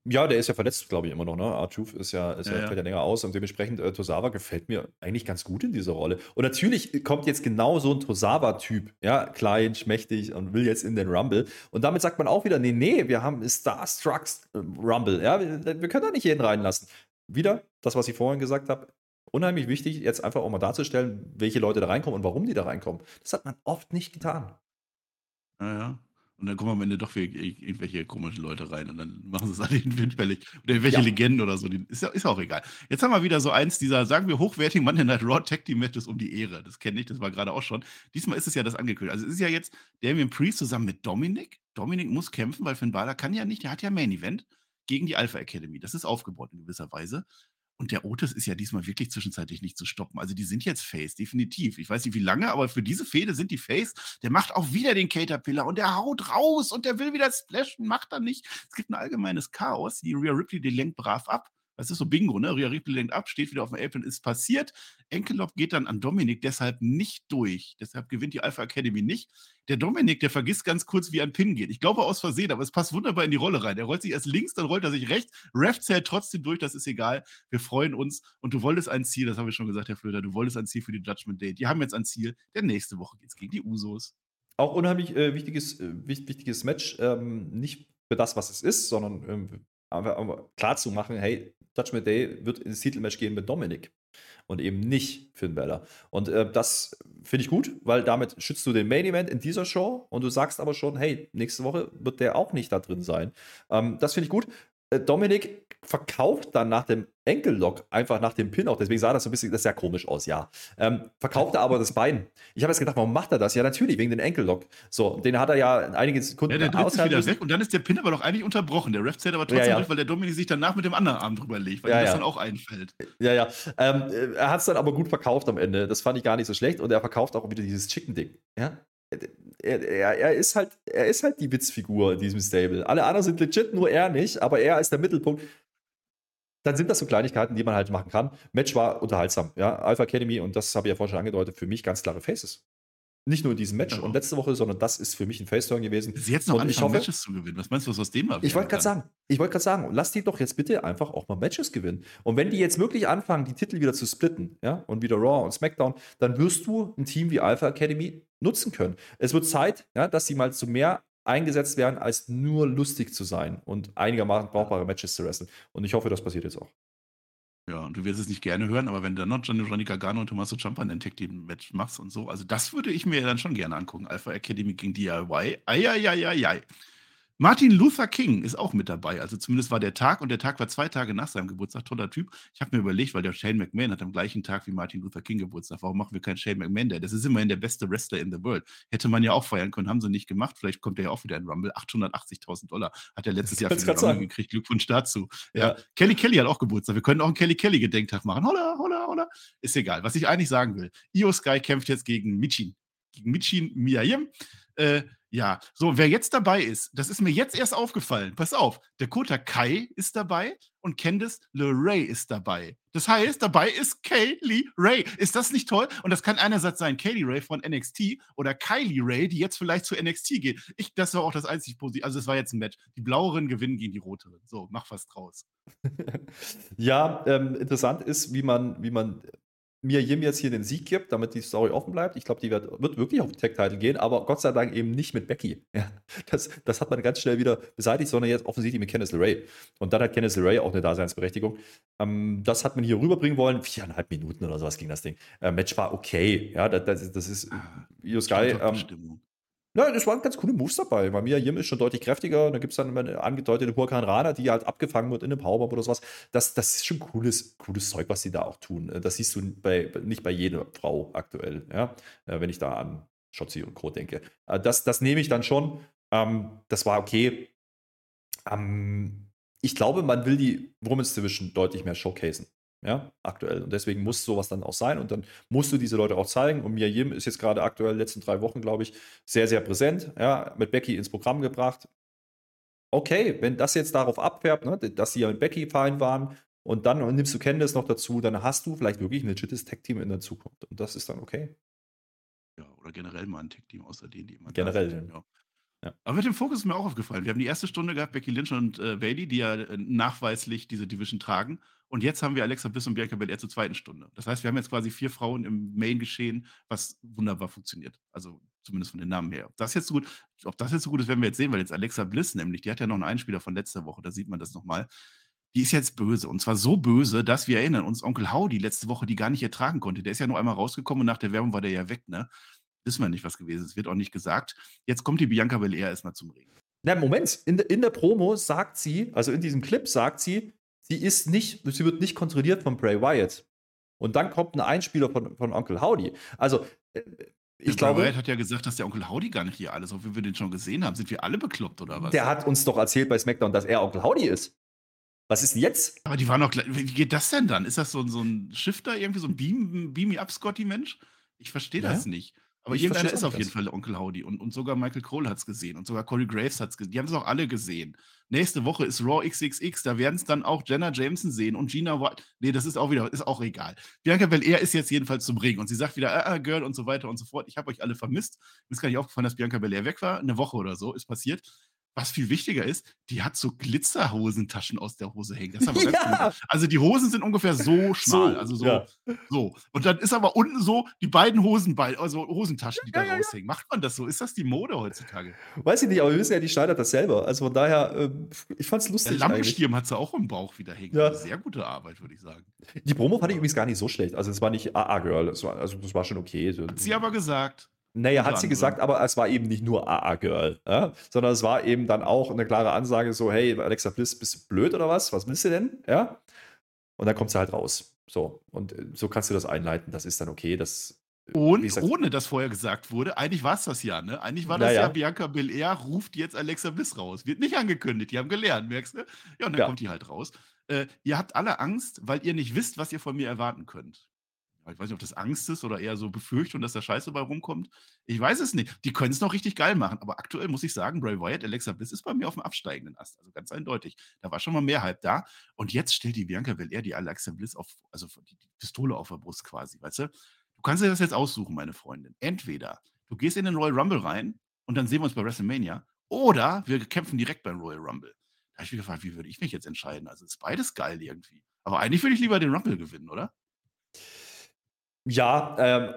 Ja, der ist ja verletzt, glaube ich, immer noch. Ne? Artuf ist ja, ist ja, ja, fällt ja länger aus und dementsprechend äh, Tosawa gefällt mir eigentlich ganz gut in dieser Rolle. Und natürlich kommt jetzt genau so ein Tosawa-Typ, ja, klein, schmächtig und will jetzt in den Rumble. Und damit sagt man auch wieder, nee, nee, wir haben Starstruck äh, Rumble, ja, wir, wir können da nicht jeden reinlassen. Wieder das, was ich vorhin gesagt habe, unheimlich wichtig, jetzt einfach auch mal darzustellen, welche Leute da reinkommen und warum die da reinkommen. Das hat man oft nicht getan. Ja, ja. Und dann kommen am Ende doch irgendwelche komischen Leute rein und dann machen sie es alle hinfällig. Oder irgendwelche ja. Legenden oder so. Ist, ist auch egal. Jetzt haben wir wieder so eins dieser, sagen wir, hochwertigen Monday Night Raw Tag Team Matches um die Ehre. Das kenne ich, das war gerade auch schon. Diesmal ist es ja das angekündigt. Also es ist ja jetzt Damien Priest zusammen mit Dominik. Dominik muss kämpfen, weil Finn Balor kann ja nicht, der hat ja Main Event gegen die Alpha Academy. Das ist aufgebaut in gewisser Weise. Und der Otis ist ja diesmal wirklich zwischenzeitlich nicht zu stoppen. Also die sind jetzt Face, definitiv. Ich weiß nicht wie lange, aber für diese Fehde sind die Face. Der macht auch wieder den Caterpillar und der haut raus und der will wieder splashen, macht er nicht. Es gibt ein allgemeines Chaos. Die Rhea Ripley, die lenkt brav ab. Das ist so Bingo, ne? Rhea Ripley lenkt ab, steht wieder auf dem Apron, ist passiert. Enkelop geht dann an Dominik deshalb nicht durch. Deshalb gewinnt die Alpha Academy nicht. Der Dominik, der vergisst ganz kurz, wie ein Pin geht. Ich glaube aus Versehen, aber es passt wunderbar in die Rolle rein. Er rollt sich erst links, dann rollt er sich rechts. Ref zählt trotzdem durch, das ist egal. Wir freuen uns. Und du wolltest ein Ziel, das habe ich schon gesagt, Herr Flöter, du wolltest ein Ziel für die Judgment Day. Die haben jetzt ein Ziel, denn nächste Woche geht es gegen die Usos. Auch unheimlich äh, wichtiges, äh, wichtiges Match. Ähm, nicht für das, was es ist, sondern ähm, aber, aber klar zu machen, hey, Judgment Day wird ins Titelmatch gehen mit Dominik und eben nicht Finn Balor. Und äh, das finde ich gut, weil damit schützt du den Main Event in dieser Show und du sagst aber schon, hey, nächste Woche wird der auch nicht da drin sein. Ähm, das finde ich gut. Äh, Dominik verkauft dann nach dem Enkellock einfach nach dem Pin auch. Deswegen sah das so ein bisschen das sehr komisch aus, ja. Ähm, verkauft er aber das Bein. Ich habe jetzt gedacht, warum macht er das? Ja, natürlich, wegen dem Enkellock. So, den hat er ja einige Sekunden ja, der ist wieder weg und dann ist der Pin aber doch eigentlich unterbrochen. Der Ref zählt aber trotzdem ja, ja. durch, weil der Dominik sich danach mit dem anderen Arm drüber legt, weil ja, ihm das dann auch einfällt. Ja, ja. Ähm, er hat es dann aber gut verkauft am Ende. Das fand ich gar nicht so schlecht und er verkauft auch wieder dieses Chicken-Ding. Ja, er, er, er, ist halt, er ist halt die Witzfigur in diesem Stable. Alle anderen sind legit, nur er nicht, aber er ist der Mittelpunkt. Dann sind das so Kleinigkeiten, die man halt machen kann. Match war unterhaltsam, ja. Alpha Academy, und das habe ich ja vorhin schon angedeutet, für mich ganz klare Faces. Nicht nur in diesem Match ja. und letzte Woche, sondern das ist für mich ein Face-Turn gewesen. Sie jetzt noch und anfangen, Matches zu gewinnen. Was meinst du, was aus dem war? Ich wollte gerade sagen, ich wollte gerade sagen, lass die doch jetzt bitte einfach auch mal Matches gewinnen. Und wenn die jetzt wirklich anfangen, die Titel wieder zu splitten, ja, und wieder Raw und SmackDown, dann wirst du ein Team wie Alpha Academy nutzen können. Es wird Zeit, ja, dass sie mal zu mehr eingesetzt werden, als nur lustig zu sein und einigermaßen brauchbare Matches zu wresteln. Und ich hoffe, das passiert jetzt auch. Ja, und du wirst es nicht gerne hören, aber wenn du dann noch Johnny, Gargano und Tommaso Ciampa in Tag Team Match machst und so, also das würde ich mir dann schon gerne angucken. Alpha Academy gegen DIY. Eieieiei. Martin Luther King ist auch mit dabei. Also zumindest war der Tag und der Tag war zwei Tage nach seinem Geburtstag. Toller Typ. Ich habe mir überlegt, weil der Shane McMahon hat am gleichen Tag wie Martin Luther King Geburtstag. Warum machen wir keinen Shane McMahon Day? Das ist immerhin der beste Wrestler in the world. Hätte man ja auch feiern können, haben sie nicht gemacht. Vielleicht kommt er ja auch wieder in Rumble. 880.000 Dollar hat er letztes Jahr für den Rumble sagen. gekriegt. Glückwunsch dazu. Ja. ja. Kelly Kelly hat auch Geburtstag. Wir können auch einen Kelly Kelly Gedenktag machen. Holla, holla, holla. Ist egal. Was ich eigentlich sagen will. Io Sky kämpft jetzt gegen Michin. Gegen Michin Miyayim. Äh, ja, so, wer jetzt dabei ist, das ist mir jetzt erst aufgefallen. Pass auf, Dakota Kai ist dabei und Candice LeRae ist dabei. Das heißt, dabei ist Kaylee Ray. Ist das nicht toll? Und das kann einerseits sein Kaylee Ray von NXT oder Kylie Ray, die jetzt vielleicht zu NXT geht. Ich, das war auch das einzig Positive. Also, es war jetzt ein Match. Die Blaueren gewinnen gegen die Roteren. So, mach was draus. ja, ähm, interessant ist, wie man, wie man mir Jim jetzt hier den Sieg gibt, damit die Story offen bleibt. Ich glaube, die wird, wird, wirklich auf den Tag-Title gehen, aber Gott sei Dank eben nicht mit Becky. Ja, das, das hat man ganz schnell wieder beseitigt, sondern jetzt offensichtlich mit Kenneth LeRae. Und dann hat Kenneth LeRae auch eine Daseinsberechtigung. Ähm, das hat man hier rüberbringen wollen. Viereinhalb Minuten oder sowas ging das Ding. Äh, Match war okay. Ja, das, das, ist ah, Io Sky. Ähm, ja, das waren ganz coole Moves dabei. Bei mir Jim ist schon deutlich kräftiger. Da gibt es dann immer eine angedeutete Hurrikan Rana, die halt abgefangen wird in einem Powerbomb oder sowas. Das, das ist schon cooles, cooles Zeug, was die da auch tun. Das siehst du bei, nicht bei jeder Frau aktuell, ja. Äh, wenn ich da an Schotzi und Co. denke. Äh, das, das nehme ich dann schon. Ähm, das war okay. Ähm, ich glaube, man will die Women's Division deutlich mehr showcasen ja, aktuell. Und deswegen muss sowas dann auch sein und dann musst du diese Leute auch zeigen. Und Mia Yim ist jetzt gerade aktuell, letzten drei Wochen, glaube ich, sehr, sehr präsent, ja, mit Becky ins Programm gebracht. Okay, wenn das jetzt darauf abfärbt, ne, dass sie ja mit Becky fein waren und dann nimmst du Candice noch dazu, dann hast du vielleicht wirklich ein legites Tech-Team in der Zukunft. Und das ist dann okay. Ja, oder generell mal ein Tech-Team außer denen, die immer Generell. Sind, ja. Aber mit dem Fokus ist mir auch aufgefallen. Wir haben die erste Stunde gehabt, Becky Lynch und äh, Bailey, die ja äh, nachweislich diese Division tragen. Und jetzt haben wir Alexa Bliss und Bianca Belair zur zweiten Stunde. Das heißt, wir haben jetzt quasi vier Frauen im Main-Geschehen, was wunderbar funktioniert. Also zumindest von den Namen her. Ob das jetzt so gut, ob das jetzt so gut ist, werden wir jetzt sehen, weil jetzt Alexa Bliss nämlich, die hat ja noch einen Einspieler von letzter Woche, da sieht man das nochmal. Die ist jetzt böse. Und zwar so böse, dass wir erinnern uns, Onkel Howdy letzte Woche die gar nicht ertragen konnte. Der ist ja nur einmal rausgekommen und nach der Werbung war der ja weg, ne? Wissen wir nicht, was gewesen ist. Wird auch nicht gesagt. Jetzt kommt die Bianca Belair erstmal zum Regen. Na, Moment. In, in der Promo sagt sie, also in diesem Clip sagt sie, sie ist nicht, sie wird nicht kontrolliert von Bray Wyatt. Und dann kommt ein Einspieler von, von Onkel Howdy. Also, äh, ich glaube. Bray Wyatt hat ja gesagt, dass der Onkel Howdy gar nicht hier alles, wie wir den schon gesehen haben. Sind wir alle bekloppt oder was? Der hat uns doch erzählt bei SmackDown, dass er Onkel Howdy ist. Was ist denn jetzt? Aber die waren noch Wie geht das denn dann? Ist das so, so ein Shifter, irgendwie so ein Beam, Beam Up Scotty-Mensch? Ich verstehe das ja? nicht. Aber ich irgendeiner ist auf jeden Fall der Onkel Howdy. Und, und sogar Michael Cole hat es gesehen. Und sogar Corey Graves hat es gesehen. Die haben es auch alle gesehen. Nächste Woche ist Raw XXX. Da werden es dann auch Jenna Jameson sehen und Gina White. Nee, das ist auch wieder, ist auch egal. Bianca Belair ist jetzt jedenfalls zum Ring. Und sie sagt wieder, ah, ah Girl und so weiter und so fort. Ich habe euch alle vermisst. Mir ist gar nicht aufgefallen, dass Bianca Belair weg war. Eine Woche oder so ist passiert was viel wichtiger ist, die hat so Glitzerhosentaschen aus der Hose hängen. Das ist ja. Also die Hosen sind ungefähr so schmal, so, also so, ja. so. Und dann ist aber unten so die beiden Hosenbein, also Hosentaschen, die ja, da raushängen. Macht man das so? Ist das die Mode heutzutage? Weiß ich nicht, aber wir wissen ja, die schneidet das selber. Also von daher, äh, ich fand's lustig. Der Lammenstirn hat sie auch im Bauch wieder hängen. Ja. Sehr gute Arbeit, würde ich sagen. Die Promo fand ich übrigens gar nicht so schlecht. Also es war nicht AA-Girl, also das war schon okay. Hat sie aber gesagt. Naja, hat sie gesagt, aber es war eben nicht nur AA-Girl, ja? sondern es war eben dann auch eine klare Ansage so, hey, Alexa Bliss, bist du blöd oder was? Was willst du denn? Ja? Und dann kommt sie halt raus. So, und äh, so kannst du das einleiten, das ist dann okay, das äh, und gesagt, ohne dass vorher gesagt wurde, eigentlich war es das ja, ne? Eigentlich war das naja. ja Bianca Belair ruft jetzt Alexa Bliss raus. Wird nicht angekündigt, die haben gelernt, merkst du? Ja, und dann ja. kommt die halt raus. Äh, ihr habt alle Angst, weil ihr nicht wisst, was ihr von mir erwarten könnt ich weiß nicht, ob das Angst ist oder eher so Befürchtung, dass da Scheiße bei rumkommt. Ich weiß es nicht. Die können es noch richtig geil machen. Aber aktuell muss ich sagen, Bray Wyatt, Alexa Bliss ist bei mir auf dem absteigenden Ast. Also ganz eindeutig. Da war schon mal mehr Hype da. Und jetzt stellt die Bianca Belair die Alexa Bliss auf, also die Pistole auf der Brust quasi, weißt du? Du kannst dir das jetzt aussuchen, meine Freundin. Entweder du gehst in den Royal Rumble rein und dann sehen wir uns bei WrestleMania. Oder wir kämpfen direkt beim Royal Rumble. Da habe ich mich gefragt, wie würde ich mich jetzt entscheiden? Also ist beides geil irgendwie. Aber eigentlich würde ich lieber den Rumble gewinnen, oder? Ja, ähm,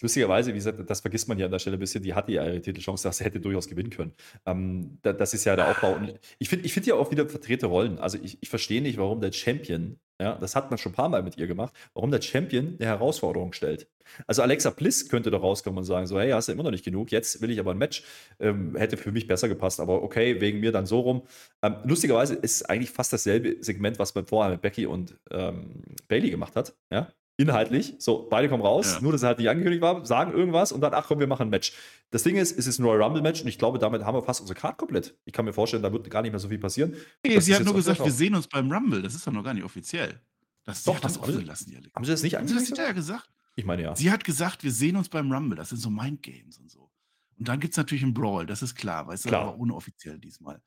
lustigerweise, wie gesagt, das vergisst man ja an der Stelle ein bisschen, die hatte ja ihre Titelchance, sie hätte durchaus gewinnen können. Ähm, da, das ist ja der Aufbau. Und ich finde ich find ja auch wieder verdrehte Rollen. Also ich, ich verstehe nicht, warum der Champion, ja, das hat man schon ein paar Mal mit ihr gemacht, warum der Champion eine Herausforderung stellt. Also Alexa Bliss könnte da rauskommen und sagen, so, hey, hast du immer noch nicht genug, jetzt will ich aber ein Match. Ähm, hätte für mich besser gepasst, aber okay, wegen mir dann so rum. Ähm, lustigerweise ist es eigentlich fast dasselbe Segment, was man vorher mit Becky und ähm, Bailey gemacht hat. Ja? Inhaltlich. So, beide kommen raus, ja. nur dass er halt nicht angekündigt war, sagen irgendwas und dann, ach komm, wir machen ein Match. Das Ding ist, es ist ein Royal Rumble-Match und ich glaube, damit haben wir fast unsere Card komplett. Ich kann mir vorstellen, da wird gar nicht mehr so viel passieren. Nee, sie hat nur gesagt, wir sehen uns beim Rumble. Das ist doch noch gar nicht offiziell. Das, doch, das offen gelassen, die Haben sie das nicht angekündigt? Das hat ja gesagt. Ich meine ja. Sie hat gesagt, wir sehen uns beim Rumble. Das sind so Mindgames und so. Und dann gibt es natürlich einen Brawl, das ist klar, weißt du, aber unoffiziell diesmal.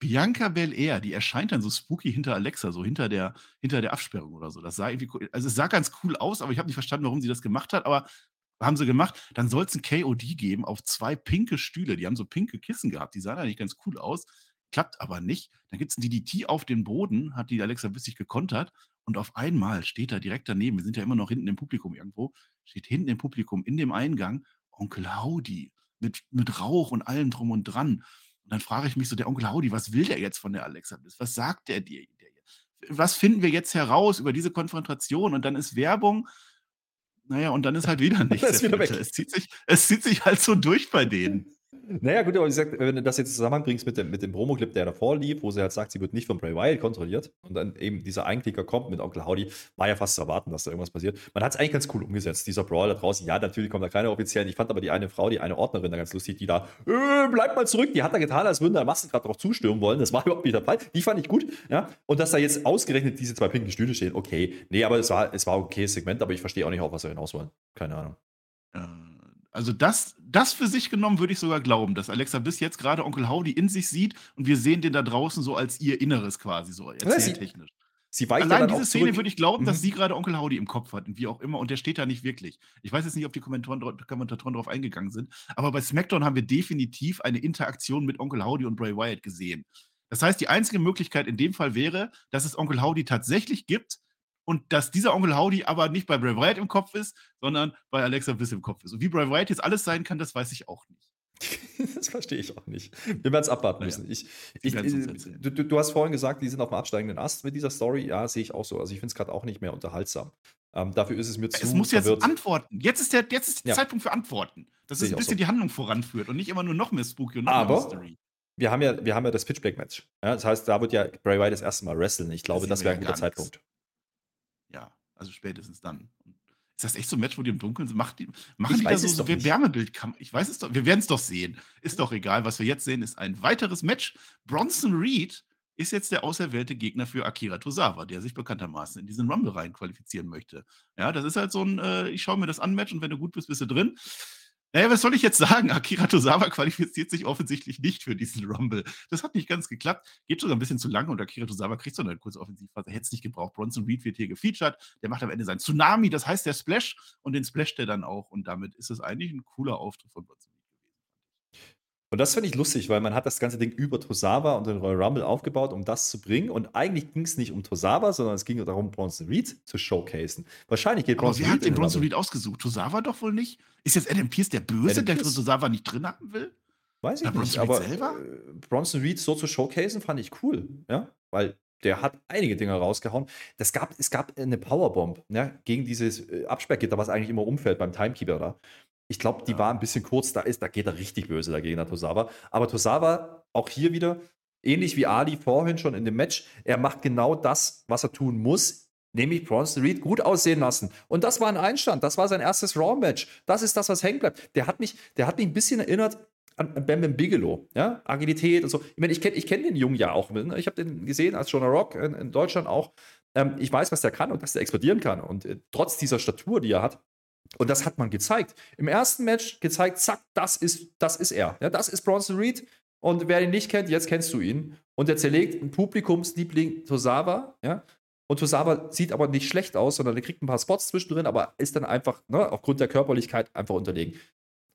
Bianca Belair, die erscheint dann so spooky hinter Alexa, so hinter der, hinter der Absperrung oder so. Das sah irgendwie, also es sah ganz cool aus, aber ich habe nicht verstanden, warum sie das gemacht hat, aber haben sie gemacht. Dann soll es ein KOD geben auf zwei pinke Stühle. Die haben so pinke Kissen gehabt. Die sahen eigentlich ganz cool aus. Klappt aber nicht. Dann gibt es ein DDT auf den Boden, hat die Alexa bissig gekontert. Und auf einmal steht da direkt daneben, wir sind ja immer noch hinten im Publikum irgendwo, steht hinten im Publikum in dem Eingang Onkel Howdy mit, mit Rauch und allem drum und dran. Und dann frage ich mich so, der Onkel Howdy, was will der jetzt von der Alexa Bliss? Was sagt der dir? Was finden wir jetzt heraus über diese Konfrontation? Und dann ist Werbung, naja, und dann ist halt wieder nichts. es, zieht sich, es zieht sich halt so durch bei denen. Naja, gut, aber wie gesagt, wenn du das jetzt zusammenbringst mit dem, mit dem Promo-Clip, der davor lief, wo sie halt sagt, sie wird nicht von Bray Wyatt kontrolliert und dann eben dieser Einklicker kommt mit Onkel Howdy, war ja fast zu erwarten, dass da irgendwas passiert. Man hat es eigentlich ganz cool umgesetzt, dieser Brawl da draußen. Ja, natürlich kommt da keine offiziellen. Ich fand aber die eine Frau, die eine Ordnerin da ganz lustig, die da, äh, bleib mal zurück, die hat da getan, als würden da Massen gerade drauf zustürmen wollen. Das war überhaupt nicht der Fall. Die fand ich gut, ja. Und dass da jetzt ausgerechnet diese zwei pinken Stühle stehen, okay. Nee, aber es war, es war okay Segment, aber ich verstehe auch nicht, auf was wir hinaus wollen. Keine Ahnung. Ja. Also das, das für sich genommen würde ich sogar glauben, dass Alexa bis jetzt gerade Onkel Howdy in sich sieht und wir sehen den da draußen so als ihr Inneres quasi so erzähltechnisch. Sie, sie Allein diese Szene würde ich glauben, mhm. dass sie gerade Onkel Howdy im Kopf hat und wie auch immer und der steht da nicht wirklich. Ich weiß jetzt nicht, ob die Kommentatoren, Kommentatoren darauf eingegangen sind, aber bei SmackDown haben wir definitiv eine Interaktion mit Onkel Howdy und Bray Wyatt gesehen. Das heißt, die einzige Möglichkeit in dem Fall wäre, dass es Onkel Howdy tatsächlich gibt, und dass dieser Onkel Howdy aber nicht bei Bray Wyatt im Kopf ist, sondern bei Alexa Bliss im Kopf ist. Und wie Bray Wyatt jetzt alles sein kann, das weiß ich auch nicht. das verstehe ich auch nicht. Wir werden es abwarten müssen. Ja. Ich, ich, äh, du, du, hast vorhin gesagt, die sind auf dem absteigenden Ast mit dieser Story. Ja, sehe ich auch so. Also ich finde es gerade auch nicht mehr unterhaltsam. Ähm, dafür ist es mir zu. Es muss jetzt verwirrt. antworten. Jetzt ist der, jetzt ist der ja. Zeitpunkt für Antworten. Dass es ein bisschen so. die Handlung voranführt und nicht immer nur noch mehr Spooky und noch Aber mehr Mystery. Wir haben ja, wir haben ja das Pitchback-Match. Ja, das heißt, da wird ja Bray Wyatt das erste Mal wresteln. Ich glaube, das, das wäre ein guter Zeitpunkt. Ja, also spätestens dann. Ist das echt so ein Match, wo die im Dunkeln sind? Macht die, machen ich die da so, so Wärmebild? Ich weiß es doch, wir werden es doch sehen. Ist doch egal. Was wir jetzt sehen, ist ein weiteres Match. Bronson Reed ist jetzt der auserwählte Gegner für Akira Tosawa, der sich bekanntermaßen in diesen Rumble rein qualifizieren möchte. Ja, das ist halt so ein, äh, ich schaue mir das an, Match und wenn du gut bist, bist du drin. Naja, was soll ich jetzt sagen? Akira Tosawa qualifiziert sich offensichtlich nicht für diesen Rumble. Das hat nicht ganz geklappt. Geht sogar ein bisschen zu lange und Akira Tosawa kriegt so eine kurze Offensivphase. Hätte es nicht gebraucht. Bronson Reed wird hier gefeatured. Der macht am Ende sein Tsunami, das heißt der Splash und den splasht er dann auch. Und damit ist es eigentlich ein cooler Auftritt von Bronson. Und das finde ich lustig, weil man hat das ganze Ding über Tosawa und den Royal Rumble aufgebaut, um das zu bringen. Und eigentlich ging es nicht um Tosawa, sondern es ging darum, Bronson Reed zu showcasen. Wahrscheinlich geht Bronson Aber wer hat den Bronson Reed ausgesucht? Tosawa doch wohl nicht? Ist jetzt Adam Pierce der Böse, Adam der Pierce? Tosawa nicht drin haben will? Weiß ich ja, nicht, aber selber? Äh, Bronson Reed so zu showcasen fand ich cool, ja, weil der hat einige Dinge rausgehauen. Das gab, es gab eine Powerbomb ja, gegen dieses äh, Absperrgitter, was eigentlich immer umfällt beim Timekeeper da. Ich glaube, die ja. war ein bisschen kurz, da ist, da geht er richtig böse dagegen, der Tosawa. Aber Tosawa, auch hier wieder, ähnlich wie Ali vorhin schon in dem Match, er macht genau das, was er tun muss, nämlich Bronson Reed gut aussehen lassen. Und das war ein Einstand, das war sein erstes Raw-Match. Das ist das, was hängen bleibt. Der hat mich, der hat mich ein bisschen erinnert an Bam Bam Bigelow, ja, Agilität und so. Ich meine, ich kenne ich kenn den Jungen ja auch. Ich habe den gesehen als Jonah Rock in, in Deutschland auch. Ähm, ich weiß, was der kann und dass der explodieren kann. Und äh, trotz dieser Statur, die er hat, und das hat man gezeigt. Im ersten Match gezeigt, zack, das ist, das ist er. Ja, das ist Bronson Reed. Und wer ihn nicht kennt, jetzt kennst du ihn. Und er zerlegt einen Publikumsliebling Tosawa. Ja? Und Tosawa sieht aber nicht schlecht aus, sondern er kriegt ein paar Spots zwischendrin, aber ist dann einfach, ne, aufgrund der Körperlichkeit, einfach unterlegen.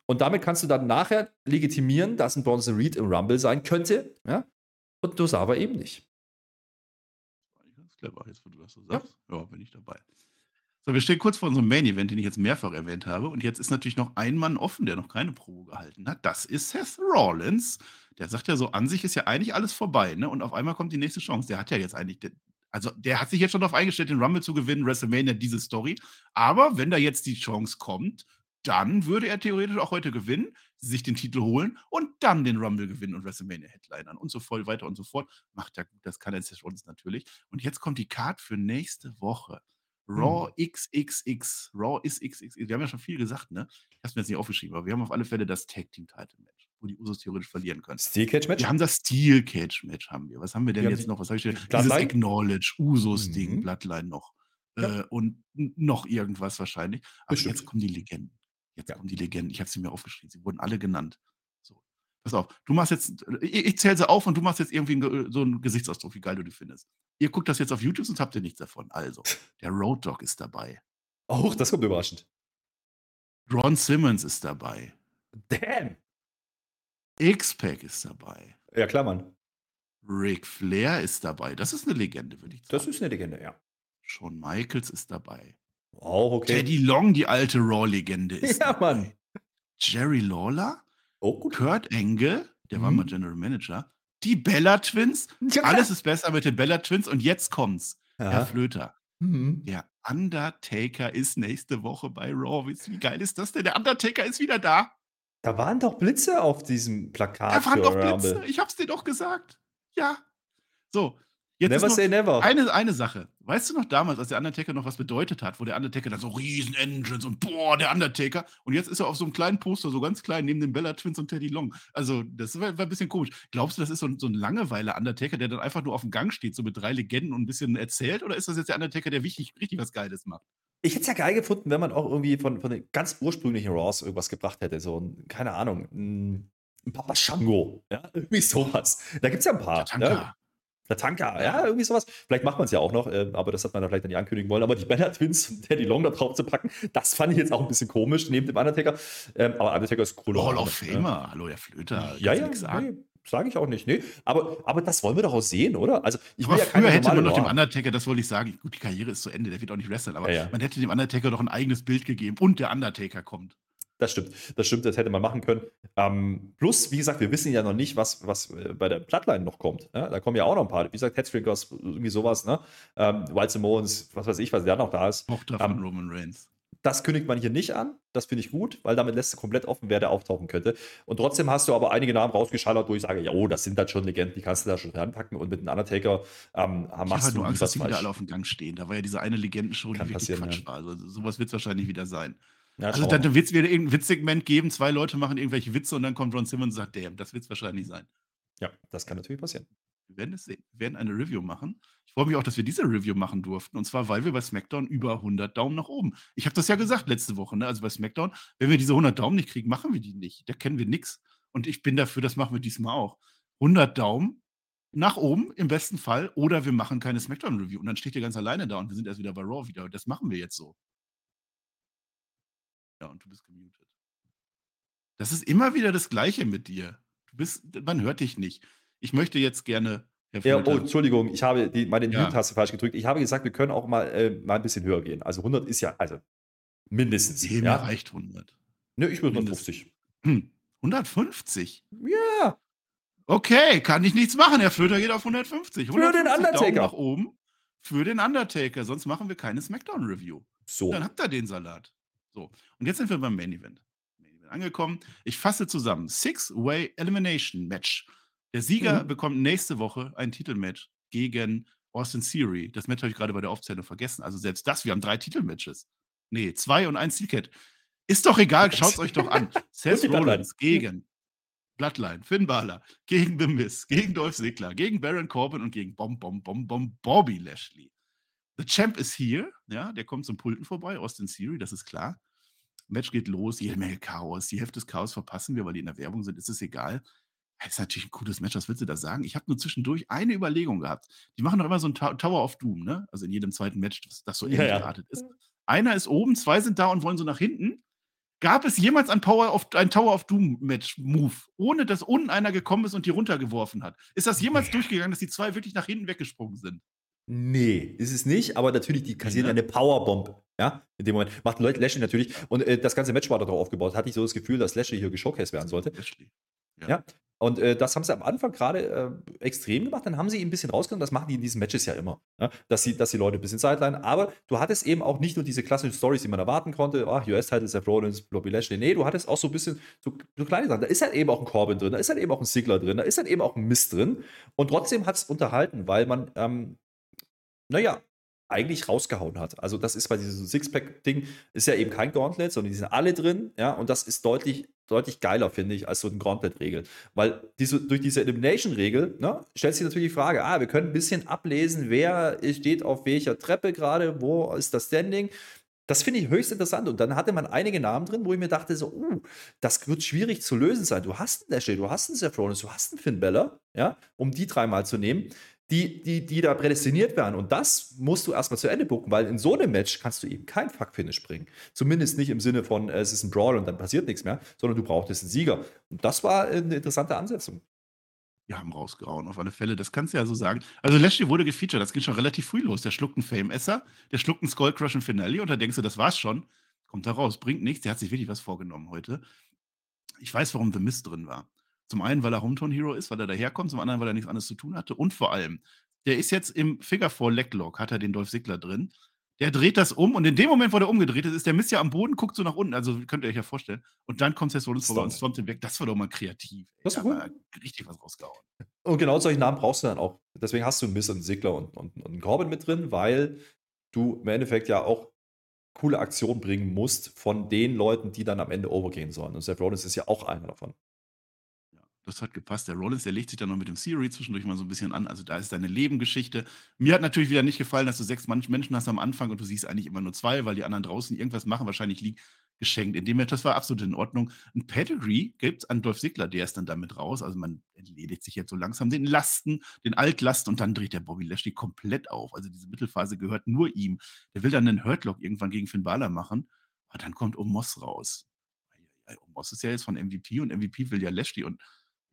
Und damit kannst du dann nachher legitimieren, dass ein Bronson Reed im Rumble sein könnte. Ja? Und Tosawa eben nicht. Ganz clever, jetzt wo du das so sagst. Ja, ja bin ich dabei. So, wir stehen kurz vor unserem Main-Event, den ich jetzt mehrfach erwähnt habe. Und jetzt ist natürlich noch ein Mann offen, der noch keine Probe gehalten hat. Das ist Seth Rollins. Der sagt ja so, an sich ist ja eigentlich alles vorbei, ne? Und auf einmal kommt die nächste Chance. Der hat ja jetzt eigentlich, also der hat sich jetzt schon darauf eingestellt, den Rumble zu gewinnen, WrestleMania, diese Story. Aber wenn da jetzt die Chance kommt, dann würde er theoretisch auch heute gewinnen, sich den Titel holen und dann den Rumble gewinnen und WrestleMania Headlinern und so voll weiter und so fort. Macht ja gut, das kann er Seth Rollins natürlich. Und jetzt kommt die Card für nächste Woche. Raw mhm. XXX. Raw ist XXX. Wir haben ja schon viel gesagt, ne? Ich habe es mir jetzt nicht aufgeschrieben, aber wir haben auf alle Fälle das Tag Team Title Match, wo die Usos theoretisch verlieren können. Steel Cage Match? Wir haben das Steel Cage Match, haben wir. Was haben wir denn ja, jetzt noch? Was habe ich denn? Dieses Acknowledge, Usos Ding, mhm. Bloodline noch. Ja. Äh, und noch irgendwas wahrscheinlich. Aber Bestimmt. jetzt kommen die Legenden. Jetzt ja. kommen die Legenden. Ich habe sie mir aufgeschrieben. Sie wurden alle genannt. Pass auf, du machst jetzt, ich, ich zähle sie auf und du machst jetzt irgendwie so einen Gesichtsausdruck, wie geil du die findest. Ihr guckt das jetzt auf YouTube, sonst habt ihr nichts davon. Also, der Road Dog ist dabei. Auch, das kommt überraschend. Ron Simmons ist dabei. Damn. X-Pac ist dabei. Ja, klar, Mann. Ric Flair ist dabei. Das ist eine Legende, würde ich sagen. Das ist eine Legende, ja. Shawn Michaels ist dabei. Auch okay. Teddy Long, die alte Raw-Legende, ist ja, dabei. Mann. Jerry Lawler? Oh, gut. Kurt Engel, der war mal mhm. General Manager. Die Bella Twins. Ja. Alles ist besser mit den Bella Twins. Und jetzt kommt's. Ja. Herr Flöter. Mhm. Der Undertaker ist nächste Woche bei Raw. Wie geil ist das denn? Der Undertaker ist wieder da. Da waren doch Blitze auf diesem Plakat. Da waren doch Blitze. Ich hab's dir doch gesagt. Ja. So, Jetzt never say never. Eine, eine Sache. Weißt du noch damals, als der Undertaker noch was bedeutet hat, wo der Undertaker dann so riesen Engines und boah, der Undertaker. Und jetzt ist er auf so einem kleinen Poster, so ganz klein, neben den Bella Twins und Teddy Long. Also, das war, war ein bisschen komisch. Glaubst du, das ist so ein, so ein Langeweile-Undertaker, der dann einfach nur auf dem Gang steht, so mit drei Legenden und ein bisschen erzählt? Oder ist das jetzt der Undertaker, der richtig, richtig was Geiles macht? Ich hätte es ja geil gefunden, wenn man auch irgendwie von, von den ganz ursprünglichen Raws irgendwas gebracht hätte. So, keine Ahnung, ein, Papa Shango. Ja, irgendwie sowas. Da gibt es ja ein paar. Ne? Der Tanker, ja, irgendwie sowas. Vielleicht macht man es ja auch noch, äh, aber das hat man dann vielleicht dann nicht ankündigen wollen. Aber die Banner Twins und Daddy Long da drauf zu packen, das fand ich jetzt auch ein bisschen komisch neben dem Undertaker. Ähm, aber Undertaker ist cool. Hall of Famer, hallo, der Flöter. Ja, ja, nee, sage ich auch nicht. Nee, aber, aber das wollen wir doch auch sehen, oder? Also, ich will ja früher hätte man noch dem Undertaker, das wollte ich sagen, gut, die Karriere ist zu Ende, der wird auch nicht wresteln, aber ja, ja. man hätte dem Undertaker doch ein eigenes Bild gegeben und der Undertaker kommt. Das stimmt, das stimmt, das hätte man machen können. Ähm, plus, wie gesagt, wir wissen ja noch nicht, was, was äh, bei der Plattline noch kommt. Ne? Da kommen ja auch noch ein paar, wie gesagt, Headstringers, irgendwie sowas, ne? Ähm, Wild Simons, was weiß ich, was der noch da ist. Tochter von ähm, Roman Reigns. Das kündigt man hier nicht an. Das finde ich gut, weil damit lässt du komplett offen, wer da auftauchen könnte. Und trotzdem hast du aber einige Namen rausgeschallert, wo ich sage, ja, oh, das sind dann schon Legenden, die kannst du da schon ranpacken. Und mit einem Undertaker ähm, machst du Angst, dass die wieder alle auf dem Gang stehen. Da war ja diese eine Legendenshow, die wirklich Quatsch ja. war. Also sowas wird es wahrscheinlich wieder sein. Ja, also dann wird es wieder irgendein Witzsegment geben, zwei Leute machen irgendwelche Witze und dann kommt Ron Simmons und sagt, damn, das wird es wahrscheinlich sein. Ja, das kann natürlich passieren. Wir werden es sehen. Wir werden eine Review machen. Ich freue mich auch, dass wir diese Review machen durften. Und zwar, weil wir bei SmackDown über 100 Daumen nach oben. Ich habe das ja gesagt letzte Woche. Ne? Also bei SmackDown, wenn wir diese 100 Daumen nicht kriegen, machen wir die nicht. Da kennen wir nichts. Und ich bin dafür, das machen wir diesmal auch. 100 Daumen nach oben im besten Fall. Oder wir machen keine SmackDown-Review. Und dann steht ihr ganz alleine da und wir sind erst wieder bei Raw wieder. Das machen wir jetzt so. Ja, und du bist gemutet. Das ist immer wieder das Gleiche mit dir. Du bist, man hört dich nicht. Ich möchte jetzt gerne. Ja, oh, Entschuldigung, ich habe die, meine ja. Mute-Taste falsch gedrückt. Ich habe gesagt, wir können auch mal, äh, mal ein bisschen höher gehen. Also 100 ist ja, also mindestens. Nee, ja? reicht 100. Ne, ich würde 150. Hm, 150? Ja. Okay, kann ich nichts machen. Herr Flöter geht auf 150. 150 für den Undertaker. Daumen nach oben. Für den Undertaker. Sonst machen wir keine Smackdown-Review. So. Dann habt ihr den Salat. So. Und jetzt sind wir beim Main Event angekommen. Ich fasse zusammen. Six-Way Elimination Match. Der Sieger mhm. bekommt nächste Woche ein Titelmatch gegen Austin Theory. Das Match habe ich gerade bei der Aufzählung vergessen. Also selbst das, wir haben drei Titelmatches. Nee, zwei und ein Sealcat. Ist doch egal, schaut es euch doch an. Seth Rollins gegen Bloodline, Finn Balor, gegen The Miz, gegen Dolph Ziggler, gegen Baron Corbin und gegen Bom Bom Bom Bom Bobby Lashley. The Champ ist hier, ja, der kommt zum Pulten vorbei, Austin Theory, das ist klar. Match geht los, jede Menge Chaos. Die Hälfte des Chaos verpassen wir, weil die in der Werbung sind, ist es egal. Das ist natürlich ein cooles Match, was willst du da sagen? Ich habe nur zwischendurch eine Überlegung gehabt. Die machen doch immer so ein Tower of Doom, ne? Also in jedem zweiten Match, das, das so ähnlich ja, ja. ist. Einer ist oben, zwei sind da und wollen so nach hinten. Gab es jemals ein, Power of, ein Tower of Doom Match Move, ohne dass unten einer gekommen ist und die runtergeworfen hat? Ist das jemals durchgegangen, dass die zwei wirklich nach hinten weggesprungen sind? Nee, ist es nicht, aber natürlich, die kassieren ja. eine Powerbomb. Ja, in dem Moment macht Lashley natürlich. Und äh, das ganze Match war darauf aufgebaut. Hatte ich so das Gefühl, dass Lashley hier geshowcased werden sollte. Ja. ja. Und äh, das haben sie am Anfang gerade äh, extrem gemacht. Dann haben sie ihn ein bisschen rausgenommen. Das machen die in diesen Matches ja immer. Ja? Dass, sie, dass die Leute ein bisschen sideline. Aber du hattest eben auch nicht nur diese klassischen Stories, die man erwarten konnte. Ach, US-Title, Seth Rollins, Bobby Lashley. Nee, du hattest auch so ein bisschen so, so, kleine Sachen. Da ist halt eben auch ein Corbin drin. Da ist halt eben auch ein Sigler drin. Da ist halt eben auch ein Mist drin. Und trotzdem hat es unterhalten, weil man ähm, naja, eigentlich rausgehauen hat. Also das ist bei diesem Sixpack-Ding, ist ja eben kein Gauntlet, sondern die sind alle drin, ja, und das ist deutlich, deutlich geiler, finde ich, als so eine Gauntlet-Regel. Weil diese, durch diese Elimination-Regel, ne, stellt sich natürlich die Frage, ah, wir können ein bisschen ablesen, wer steht auf welcher Treppe gerade, wo ist das Standing. Das finde ich höchst interessant. Und dann hatte man einige Namen drin, wo ich mir dachte, so, uh, das wird schwierig zu lösen sein. Du hast einen Lashley, du hast einen Seth Rollins, du hast einen Finn Bella, ja, um die dreimal zu nehmen die, die, die da prädestiniert werden. Und das musst du erstmal zu Ende gucken, weil in so einem Match kannst du eben kein Fuck-Finish bringen. Zumindest nicht im Sinne von, äh, es ist ein Brawl und dann passiert nichts mehr, sondern du brauchtest einen Sieger. Und das war eine interessante Ansetzung. Die haben rausgehauen, auf alle Fälle. Das kannst du ja so sagen. Also Lashley wurde gefeatured, das ging schon relativ früh los. Der schluckt einen Fame-Esser, der schluckt einen Skullcrush im Finale und da denkst du, das war's schon. Kommt da raus, bringt nichts. Der hat sich wirklich was vorgenommen heute. Ich weiß, warum The Mist drin war. Zum einen, weil er Hometown Hero ist, weil er daherkommt, zum anderen, weil er nichts anderes zu tun hatte und vor allem, der ist jetzt im Figure 4 Leglock, hat er den Dolph Sigler drin. Der dreht das um und in dem Moment, wo der umgedreht ist, ist der Mist ja am Boden, guckt so nach unten. Also könnt ihr euch ja vorstellen. Und dann kommt Seth Rollins vorbei und stormt den weg. Das war doch mal kreativ. Ey. Das war gut. richtig was rausgehauen. Und genau solche Namen brauchst du dann auch. Deswegen hast du Mist und Sigler und, und, und einen Corbin mit drin, weil du im Endeffekt ja auch coole Aktionen bringen musst von den Leuten, die dann am Ende overgehen sollen. Und Seth Rollins ist ja auch einer davon. Das hat gepasst. Der Rollins, der legt sich dann noch mit dem Theory zwischendurch mal so ein bisschen an. Also da ist deine Lebengeschichte. Mir hat natürlich wieder nicht gefallen, dass du sechs Menschen hast am Anfang und du siehst eigentlich immer nur zwei, weil die anderen draußen irgendwas machen. Wahrscheinlich liegt geschenkt. In dem Match, das war absolut in Ordnung. Ein Pedigree gibt es an Dolph Ziggler, der ist dann damit raus. Also man entledigt sich jetzt so langsam den Lasten, den Altlasten und dann dreht der Bobby Lashley komplett auf. Also diese Mittelphase gehört nur ihm. Der will dann einen Hurtlock irgendwann gegen Finn Balor machen. Aber dann kommt Omos raus. Omos ist ja jetzt von MVP und MVP will ja Lashley und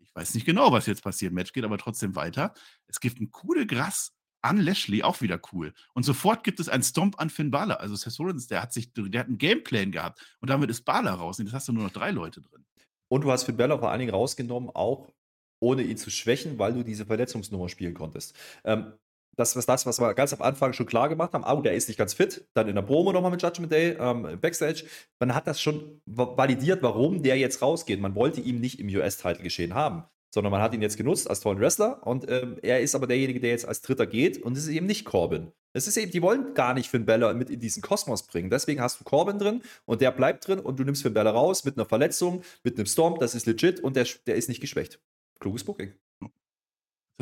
ich weiß nicht genau, was jetzt passiert. Match geht aber trotzdem weiter. Es gibt ein coole Gras an Lashley, auch wieder cool. Und sofort gibt es einen Stomp an Finn Balor. Also Seth Rollins, der hat sich, der hat einen Gameplan gehabt und damit ist Balor raus. Und jetzt hast du nur noch drei Leute drin. Und du hast Finn Balor vor allen Dingen rausgenommen, auch ohne ihn zu schwächen, weil du diese Verletzungsnummer spielen konntest. Ähm, das was das, was wir ganz am Anfang schon klar gemacht haben, oh, der ist nicht ganz fit, dann in der Promo nochmal mit Judgment Day, ähm, Backstage, man hat das schon validiert, warum der jetzt rausgeht. Man wollte ihn nicht im US-Title geschehen haben, sondern man hat ihn jetzt genutzt als tollen Wrestler und ähm, er ist aber derjenige, der jetzt als Dritter geht und es ist eben nicht Corbin. Es ist eben, die wollen gar nicht Finn Bella mit in diesen Kosmos bringen. Deswegen hast du Corbin drin und der bleibt drin und du nimmst Finn Bella raus mit einer Verletzung, mit einem Storm, das ist legit und der, der ist nicht geschwächt. Kluges Booking.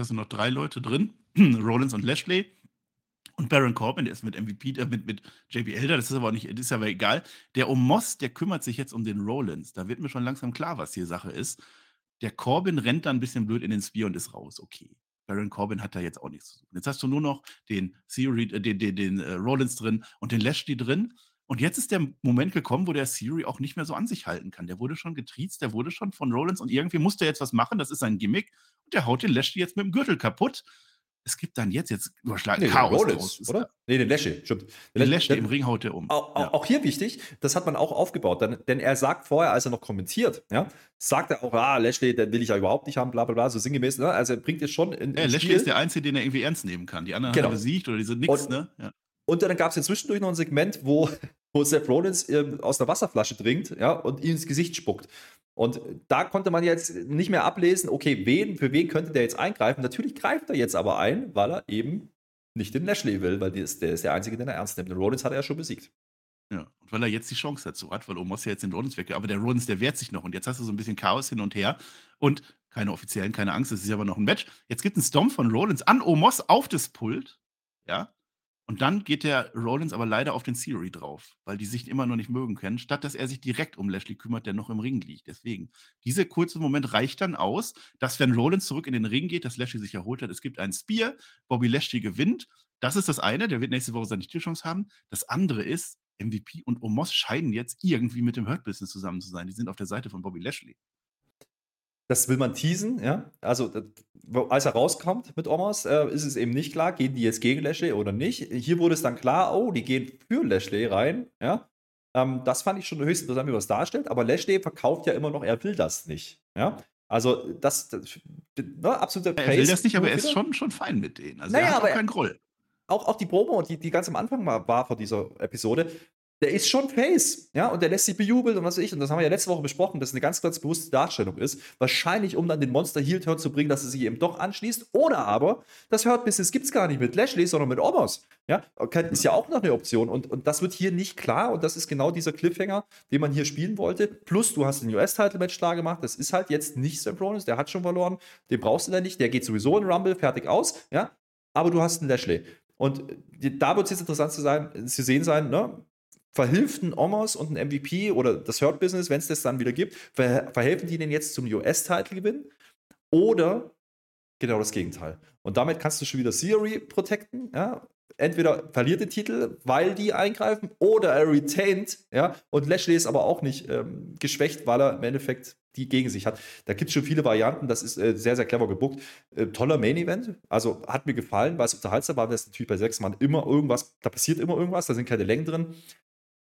Da sind noch drei Leute drin: Rollins und Lashley. Und Baron Corbin, der ist mit MVP, äh, mit, mit JBL da, das ist aber auch nicht, das ist aber egal. Der Omos, der kümmert sich jetzt um den Rollins. Da wird mir schon langsam klar, was hier Sache ist. Der Corbin rennt da ein bisschen blöd in den Spear und ist raus. Okay. Baron Corbin hat da jetzt auch nichts zu suchen. Jetzt hast du nur noch den, Theory, äh, den, den, den äh, Rollins drin und den Lashley drin. Und jetzt ist der Moment gekommen, wo der Theory auch nicht mehr so an sich halten kann. Der wurde schon getriezt, der wurde schon von Rollins und irgendwie musste er jetzt was machen. Das ist sein Gimmick. Der haut den Lashley jetzt mit dem Gürtel kaputt es gibt dann jetzt, jetzt überschlagen nee, Chaos Rollins, oder? Nee, den Lashley, stimmt. Den Lashley im Ring haut er um. Auch, ja. auch, hier wichtig, das hat man auch aufgebaut, denn, denn, er sagt vorher, als er noch kommentiert, ja, sagt er auch, ah, Lashley, den will ich ja überhaupt nicht haben, bla bla bla, so sinngemäß, ne? Also er bringt es schon in, ja, Lashley Spiel. ist der Einzige, den er irgendwie ernst nehmen kann. Die anderen genau. haben besiegt oder die sind nichts, ne? Ja. Und dann gab es ja zwischendurch noch ein Segment, wo, wo Seth Rollins äh, aus der Wasserflasche trinkt, ja, und ihm ins Gesicht spuckt. Und da konnte man jetzt nicht mehr ablesen, okay, wen, für wen könnte der jetzt eingreifen? Natürlich greift er jetzt aber ein, weil er eben nicht den Lashley will, weil der ist, der ist der Einzige, den er ernst nimmt. Den Rollins hat er ja schon besiegt. Ja, und weil er jetzt die Chance dazu hat, weil Omos ja jetzt den Rollins weg, aber der Rollins, der wehrt sich noch und jetzt hast du so ein bisschen Chaos hin und her und keine offiziellen, keine Angst, es ist aber noch ein Match. Jetzt gibt es einen Stomp von Rollins an Omos auf das Pult, ja, und dann geht der Rollins aber leider auf den Theory drauf, weil die sich immer noch nicht mögen können, statt dass er sich direkt um Lashley kümmert, der noch im Ring liegt. Deswegen, dieser kurze Moment reicht dann aus, dass wenn Rollins zurück in den Ring geht, dass Lashley sich erholt hat. Es gibt einen Spear, Bobby Lashley gewinnt. Das ist das eine, der wird nächste Woche seine Tierchance haben. Das andere ist, MVP und Omos scheinen jetzt irgendwie mit dem Hurt Business zusammen zu sein. Die sind auf der Seite von Bobby Lashley. Das will man teasen, ja. Also, als er rauskommt mit Omos, äh, ist es eben nicht klar, gehen die jetzt gegen Lashley oder nicht. Hier wurde es dann klar, oh, die gehen für Lashley rein, ja. Ähm, das fand ich schon höchst interessant, wie man es darstellt. Aber Lashley verkauft ja immer noch, er will das nicht, ja. Also, das, das ne, absoluter Er will das nicht, aber er ist schon, schon fein mit denen. Also, naja, er hat auch keinen Groll. Auch, auch die Promo, die, die ganz am Anfang war, war vor dieser Episode, der ist schon Face, ja, und der lässt sich bejubeln und was weiß ich. Und das haben wir ja letzte Woche besprochen, dass es eine ganz, ganz bewusste Darstellung ist. Wahrscheinlich, um dann den Monster Heel Turn zu bringen, dass er sich eben doch anschließt. Oder aber, das Hurt Business gibt es gar nicht mit Lashley, sondern mit Omos. Ja, ist ja auch noch eine Option. Und, und das wird hier nicht klar. Und das ist genau dieser Cliffhanger, den man hier spielen wollte. Plus, du hast ein US-Title-Match klar gemacht. Das ist halt jetzt nicht Seth Rollins, der hat schon verloren. Den brauchst du dann nicht. Der geht sowieso in Rumble, fertig aus. Ja, aber du hast einen Lashley. Und da wird es jetzt interessant zu, sein, zu sehen sein, ne? Verhilft ein Omos und ein MVP oder das Hurt Business, wenn es das dann wieder gibt, ver verhelfen die denn jetzt zum US-Title gewinnen? Oder genau das Gegenteil. Und damit kannst du schon wieder Theory protecten, ja. Entweder verliert der Titel, weil die eingreifen, oder er retained, ja. Und Lashley ist aber auch nicht ähm, geschwächt, weil er im Endeffekt die gegen sich hat. Da gibt es schon viele Varianten, das ist äh, sehr, sehr clever gebuckt. Äh, toller Main-Event, also hat mir gefallen, weil es unterhaltsam war, das natürlich bei sechs Mann immer irgendwas, da passiert immer irgendwas, da sind keine Längen drin.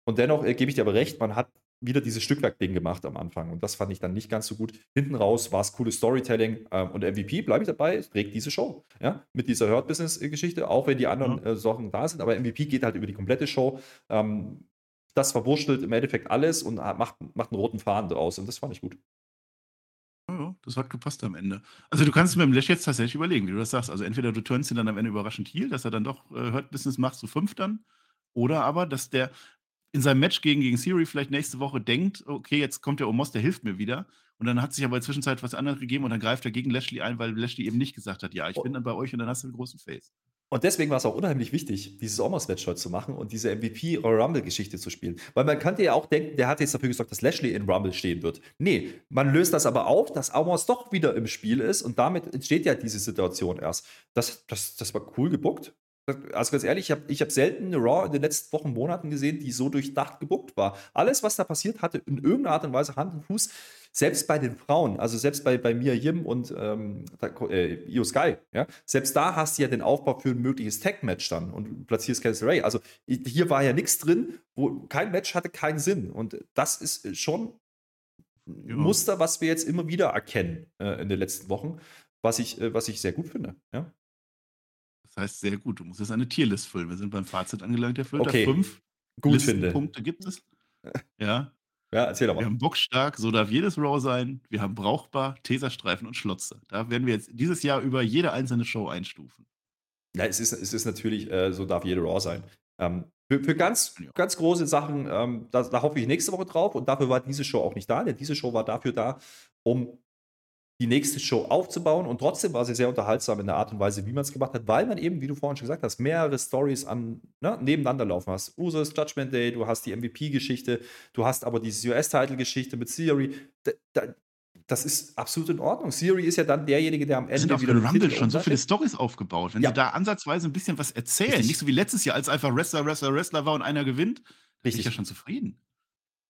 Und dennoch äh, gebe ich dir aber recht, man hat wieder dieses Stückwerk-Ding gemacht am Anfang. Und das fand ich dann nicht ganz so gut. Hinten raus war es cooles Storytelling. Ähm, und MVP, bleibe ich dabei, trägt diese Show. Ja? Mit dieser Hurt-Business-Geschichte, auch wenn die anderen mhm. äh, Sachen da sind. Aber MVP geht halt über die komplette Show. Ähm, das verwurschtelt im Endeffekt alles und macht, macht einen roten Faden draus. Und das fand ich gut. Ja, das hat gepasst am Ende. Also du kannst mit dem Lash jetzt tatsächlich überlegen, wie du das sagst. Also entweder du turnst ihn dann am Ende überraschend heel, dass er dann doch äh, Hurt-Business macht zu fünf dann. Oder aber, dass der, in seinem Match gegen, gegen Siri vielleicht nächste Woche denkt, okay, jetzt kommt der Omos, der hilft mir wieder. Und dann hat sich aber in der Zwischenzeit was anderes gegeben und dann greift er gegen Lashley ein, weil Lashley eben nicht gesagt hat, ja, ich bin dann bei euch und dann hast du einen großen Face. Und deswegen war es auch unheimlich wichtig, dieses Omos-Match heute zu machen und diese MVP oder Rumble-Geschichte zu spielen. Weil man könnte ja auch denken, der hat jetzt dafür gesorgt, dass Lashley in Rumble stehen wird. Nee, man löst das aber auf, dass Omos doch wieder im Spiel ist und damit entsteht ja diese Situation erst. Das, das, das war cool gebuckt. Also ganz ehrlich, ich habe ich hab selten eine Raw in den letzten Wochen, Monaten gesehen, die so durchdacht gebuckt war. Alles, was da passiert, hatte in irgendeiner Art und Weise Hand und Fuß. Selbst bei den Frauen, also selbst bei, bei Mia Yim und ähm, äh, Io Sky, ja, selbst da hast du ja den Aufbau für ein mögliches Tag-Match dann und platzierst Candice Ray. Also hier war ja nichts drin, wo kein Match hatte keinen Sinn. Und das ist schon ein ja. Muster, was wir jetzt immer wieder erkennen äh, in den letzten Wochen, was ich, äh, was ich sehr gut finde. Ja. Das heißt, sehr gut. Du musst jetzt eine Tierlist füllen. Wir sind beim Fazit angelangt, Herr Flöter. Okay. Fünf gut finde. Punkte gibt es. Ja. Ja, erzähl doch mal. Wir haben bockstark, so darf jedes Raw sein. Wir haben brauchbar, Teserstreifen und Schlotze. Da werden wir jetzt dieses Jahr über jede einzelne Show einstufen. Ja, es ist, es ist natürlich, äh, so darf jede Raw sein. Ähm, für, für, ganz, ganz große Sachen, ähm, da, da hoffe ich nächste Woche drauf und dafür war diese Show auch nicht da, denn diese Show war dafür da, um die nächste Show aufzubauen und trotzdem war sie sehr unterhaltsam in der Art und Weise, wie man es gemacht hat, weil man eben, wie du vorhin schon gesagt hast, mehrere Stories an, ne, nebeneinander laufen hast. Usos Judgment Day, du hast die MVP-Geschichte, du hast aber diese US-Title-Geschichte mit Theory. Da, da, das ist absolut in Ordnung. Siri ist ja dann derjenige, der am Ende sind wieder Rumble schon so viele Stories aufgebaut. Wenn ja. sie da ansatzweise ein bisschen was erzählen, Richtig. nicht so wie letztes Jahr, als einfach Wrestler, Wrestler, Wrestler war und einer gewinnt, Richtig. bin ich ja schon zufrieden.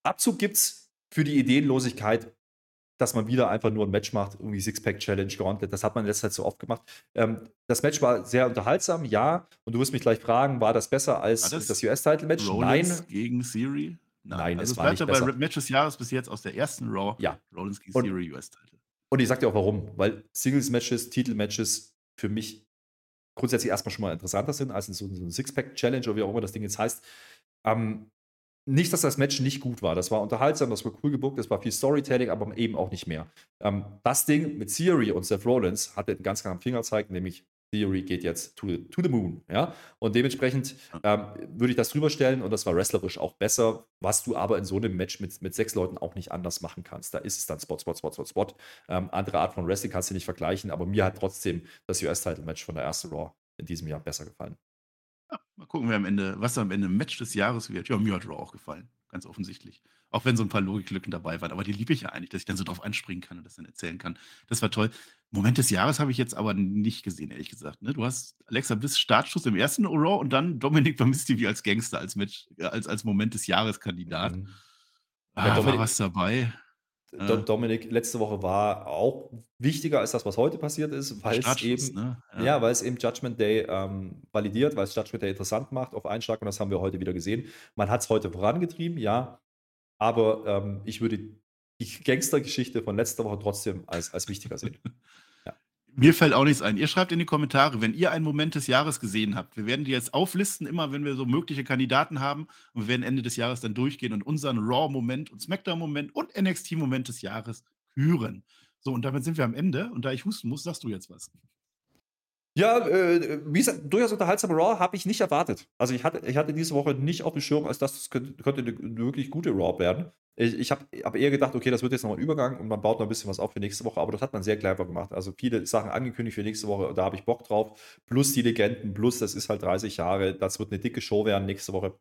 Abzug gibt es für die Ideenlosigkeit, dass man wieder einfach nur ein Match macht, irgendwie Six-Pack-Challenge, Gauntlet. Das hat man in letzter Zeit so oft gemacht. Ähm, das Match war sehr unterhaltsam, ja. Und du wirst mich gleich fragen, war das besser als das, das US-Title-Match? Nein. gegen Siri? Nein, Nein also es, es bleibt ja bei Match des Jahres bis jetzt aus der ersten Raw. Ja. Rollins gegen und, Theory US-Title. Und ich sag dir auch warum. Weil Singles-Matches, Titel-Matches für mich grundsätzlich erstmal schon mal interessanter sind als in so, so ein Six-Pack-Challenge oder wie auch immer das Ding jetzt heißt. Ähm, nicht, dass das Match nicht gut war. Das war unterhaltsam, das war cool gebuckt, das war viel Storytelling, aber eben auch nicht mehr. Ähm, das Ding mit Theory und Seth Rollins hatte einen ganz klaren Fingerzeig, nämlich Theory geht jetzt to the, to the moon. Ja? Und dementsprechend ähm, würde ich das drüber stellen und das war wrestlerisch auch besser, was du aber in so einem Match mit, mit sechs Leuten auch nicht anders machen kannst. Da ist es dann Spot, Spot, Spot, Spot, Spot. Ähm, andere Art von Wrestling kannst du nicht vergleichen, aber mir hat trotzdem das US-Title-Match von der ersten Raw in diesem Jahr besser gefallen. Gucken, wer am Ende, was am Ende Match des Jahres wird. Ja, mir hat Raw auch gefallen, ganz offensichtlich. Auch wenn so ein paar Logiklücken dabei waren. Aber die liebe ich ja eigentlich, dass ich dann so drauf anspringen kann und das dann erzählen kann. Das war toll. Moment des Jahres habe ich jetzt aber nicht gesehen, ehrlich gesagt. Ne? Du hast Alexa Bliss Startschuss im ersten Raw und dann Dominik Bamisti als Gangster, als, Match, als, als Moment des Jahres Kandidat. Mhm. Ah, ja, Dominik, war was dabei. Dominik letzte Woche war auch wichtiger als das, was heute passiert ist, weil es eben, ne? ja. ja. weil es eben Judgment Day ähm, validiert, weil es Judgment Day interessant macht auf einen Schlag und das haben wir heute wieder gesehen. Man hat es heute vorangetrieben, ja, aber ähm, ich würde die Gangstergeschichte von letzter Woche trotzdem als, als wichtiger sehen. Mir fällt auch nichts ein. Ihr schreibt in die Kommentare, wenn ihr einen Moment des Jahres gesehen habt. Wir werden die jetzt auflisten, immer wenn wir so mögliche Kandidaten haben. Und wir werden Ende des Jahres dann durchgehen und unseren Raw-Moment und Smackdown-Moment und NXT-Moment des Jahres küren. So, und damit sind wir am Ende. Und da ich husten muss, sagst du jetzt was. Ja, äh, wie gesagt, durchaus unterhaltsame Raw habe ich nicht erwartet. Also ich hatte, ich hatte diese Woche nicht auf dem Schirm, als das könnte, könnte eine wirklich gute Raw werden. Ich, ich habe hab eher gedacht, okay, das wird jetzt nochmal ein Übergang und man baut noch ein bisschen was auf für nächste Woche, aber das hat man sehr clever gemacht. Also viele Sachen angekündigt für nächste Woche, da habe ich Bock drauf. Plus die Legenden, plus das ist halt 30 Jahre, das wird eine dicke Show werden nächste Woche.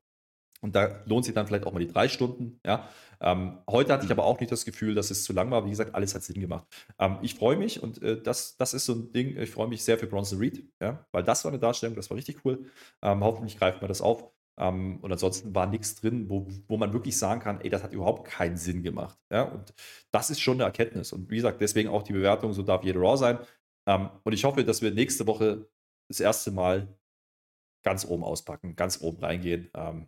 Und da lohnt sich dann vielleicht auch mal die drei Stunden. Ja. Ähm, heute hatte ich aber auch nicht das Gefühl, dass es zu lang war. Wie gesagt, alles hat Sinn gemacht. Ähm, ich freue mich und äh, das, das ist so ein Ding, ich freue mich sehr für Bronson Reed, ja, weil das war eine Darstellung, das war richtig cool. Ähm, hoffentlich greift man das auf. Ähm, und ansonsten war nichts drin, wo, wo man wirklich sagen kann, ey, das hat überhaupt keinen Sinn gemacht. Ja, und das ist schon eine Erkenntnis. Und wie gesagt, deswegen auch die Bewertung, so darf jede Raw sein. Ähm, und ich hoffe, dass wir nächste Woche das erste Mal ganz oben auspacken, ganz oben reingehen. Ähm,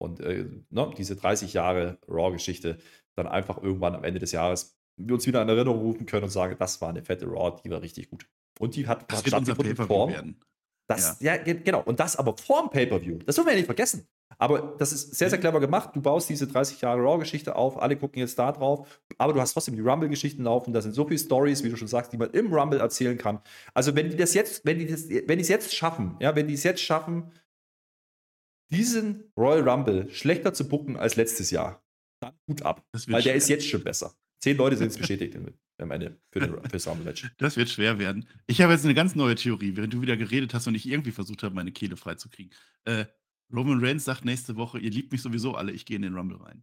und äh, ne, diese 30 Jahre Raw-Geschichte dann einfach irgendwann am Ende des Jahres wir uns wieder in Erinnerung rufen können und sagen, das war eine fette Raw, die war richtig gut. Und die hat, das hat stattgefunden Form. Werden. Das, ja. ja. genau. Und das aber vorm Pay-Per-View. Das dürfen wir ja nicht vergessen. Aber das ist sehr, sehr mhm. clever gemacht. Du baust diese 30 Jahre Raw-Geschichte auf, alle gucken jetzt da drauf, aber du hast trotzdem die Rumble-Geschichten laufen. Da sind so viele Stories, wie du schon sagst, die man im Rumble erzählen kann. Also, wenn die das jetzt, wenn die das, wenn die es jetzt schaffen, ja, wenn die es jetzt schaffen, diesen Royal Rumble schlechter zu bucken als letztes Jahr, dann gut ab. Weil der schwer. ist jetzt schon besser. Zehn Leute sind es bestätigt am Ende für, den, für das Rumble-Match. Das wird schwer werden. Ich habe jetzt eine ganz neue Theorie, während du wieder geredet hast und ich irgendwie versucht habe, meine Kehle freizukriegen. Äh, Roman Reigns sagt nächste Woche, ihr liebt mich sowieso alle, ich gehe in den Rumble rein.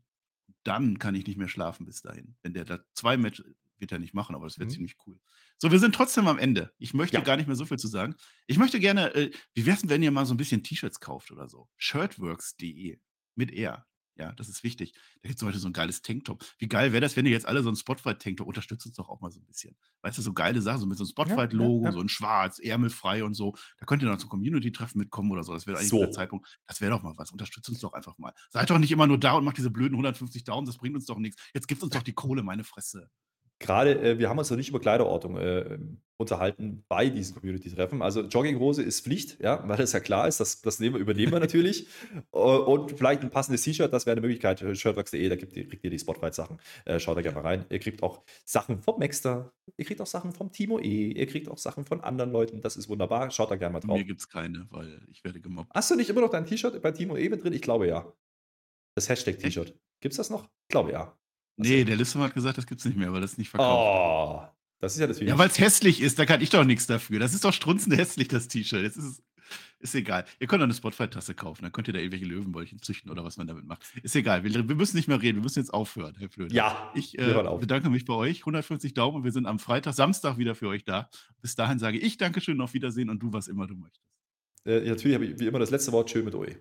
Dann kann ich nicht mehr schlafen bis dahin. Wenn der da zwei Matches, wird er nicht machen, aber das wird mhm. ziemlich cool. So, wir sind trotzdem am Ende. Ich möchte ja. gar nicht mehr so viel zu sagen. Ich möchte gerne, äh, wie wär's denn, wenn ihr mal so ein bisschen T-Shirts kauft oder so? Shirtworks.de mit R. Ja, das ist wichtig. Da gibt es heute so ein geiles Tanktop. Wie geil wäre das, wenn ihr jetzt alle so ein Spotlight-Tanktop unterstützt uns doch auch mal so ein bisschen. Weißt du, so geile Sachen, so mit so einem Spotlight-Logo, ja, ja, so ein schwarz, ärmelfrei und so. Da könnt ihr noch zum Community-Treffen mitkommen oder so. Das wäre eigentlich so. der Zeitpunkt. Das wäre doch mal was. Unterstützt uns doch einfach mal. Seid doch nicht immer nur da und macht diese blöden 150 Daumen. Das bringt uns doch nichts. Jetzt gibt uns doch die Kohle, meine Fresse gerade, äh, wir haben uns noch nicht über Kleiderordnung äh, unterhalten bei diesen Community-Treffen. Also Jogginghose ist Pflicht, ja, weil das ja klar ist, das, das nehmen übernehmen wir natürlich. Und vielleicht ein passendes T-Shirt, das wäre eine Möglichkeit. Shirtworks.de, da kriegt ihr, kriegt ihr die Spotlight-Sachen. Äh, schaut da gerne mal rein. Ihr kriegt auch Sachen vom Maxter, ihr kriegt auch Sachen vom Timo E, ihr kriegt auch Sachen von anderen Leuten. Das ist wunderbar. Schaut da gerne mal drauf. Mir gibt es keine, weil ich werde gemobbt. Hast du nicht immer noch dein T-Shirt bei Timo E mit drin? Ich glaube ja. Das Hashtag-T-Shirt. Gibt es das noch? Ich glaube ja. Nee, der Listum hat gesagt, das gibt es nicht mehr, weil das nicht verkauft. Oh, Das ist ja das Ja, weil es hässlich ist, da kann ich doch nichts dafür. Das ist doch strunzend hässlich, das T-Shirt. Das ist, ist egal. Ihr könnt doch eine Spotify-Tasse kaufen, dann könnt ihr da irgendwelche Löwenbäulchen züchten oder was man damit macht. Ist egal. Wir, wir müssen nicht mehr reden, wir müssen jetzt aufhören, Herr Flöter. Ja, ich äh, bedanke mich bei euch. 150 Daumen und wir sind am Freitag, Samstag wieder für euch da. Bis dahin sage ich Dankeschön, auf Wiedersehen und du, was immer du möchtest. Äh, natürlich habe ich wie immer das letzte Wort. Schön mit euch.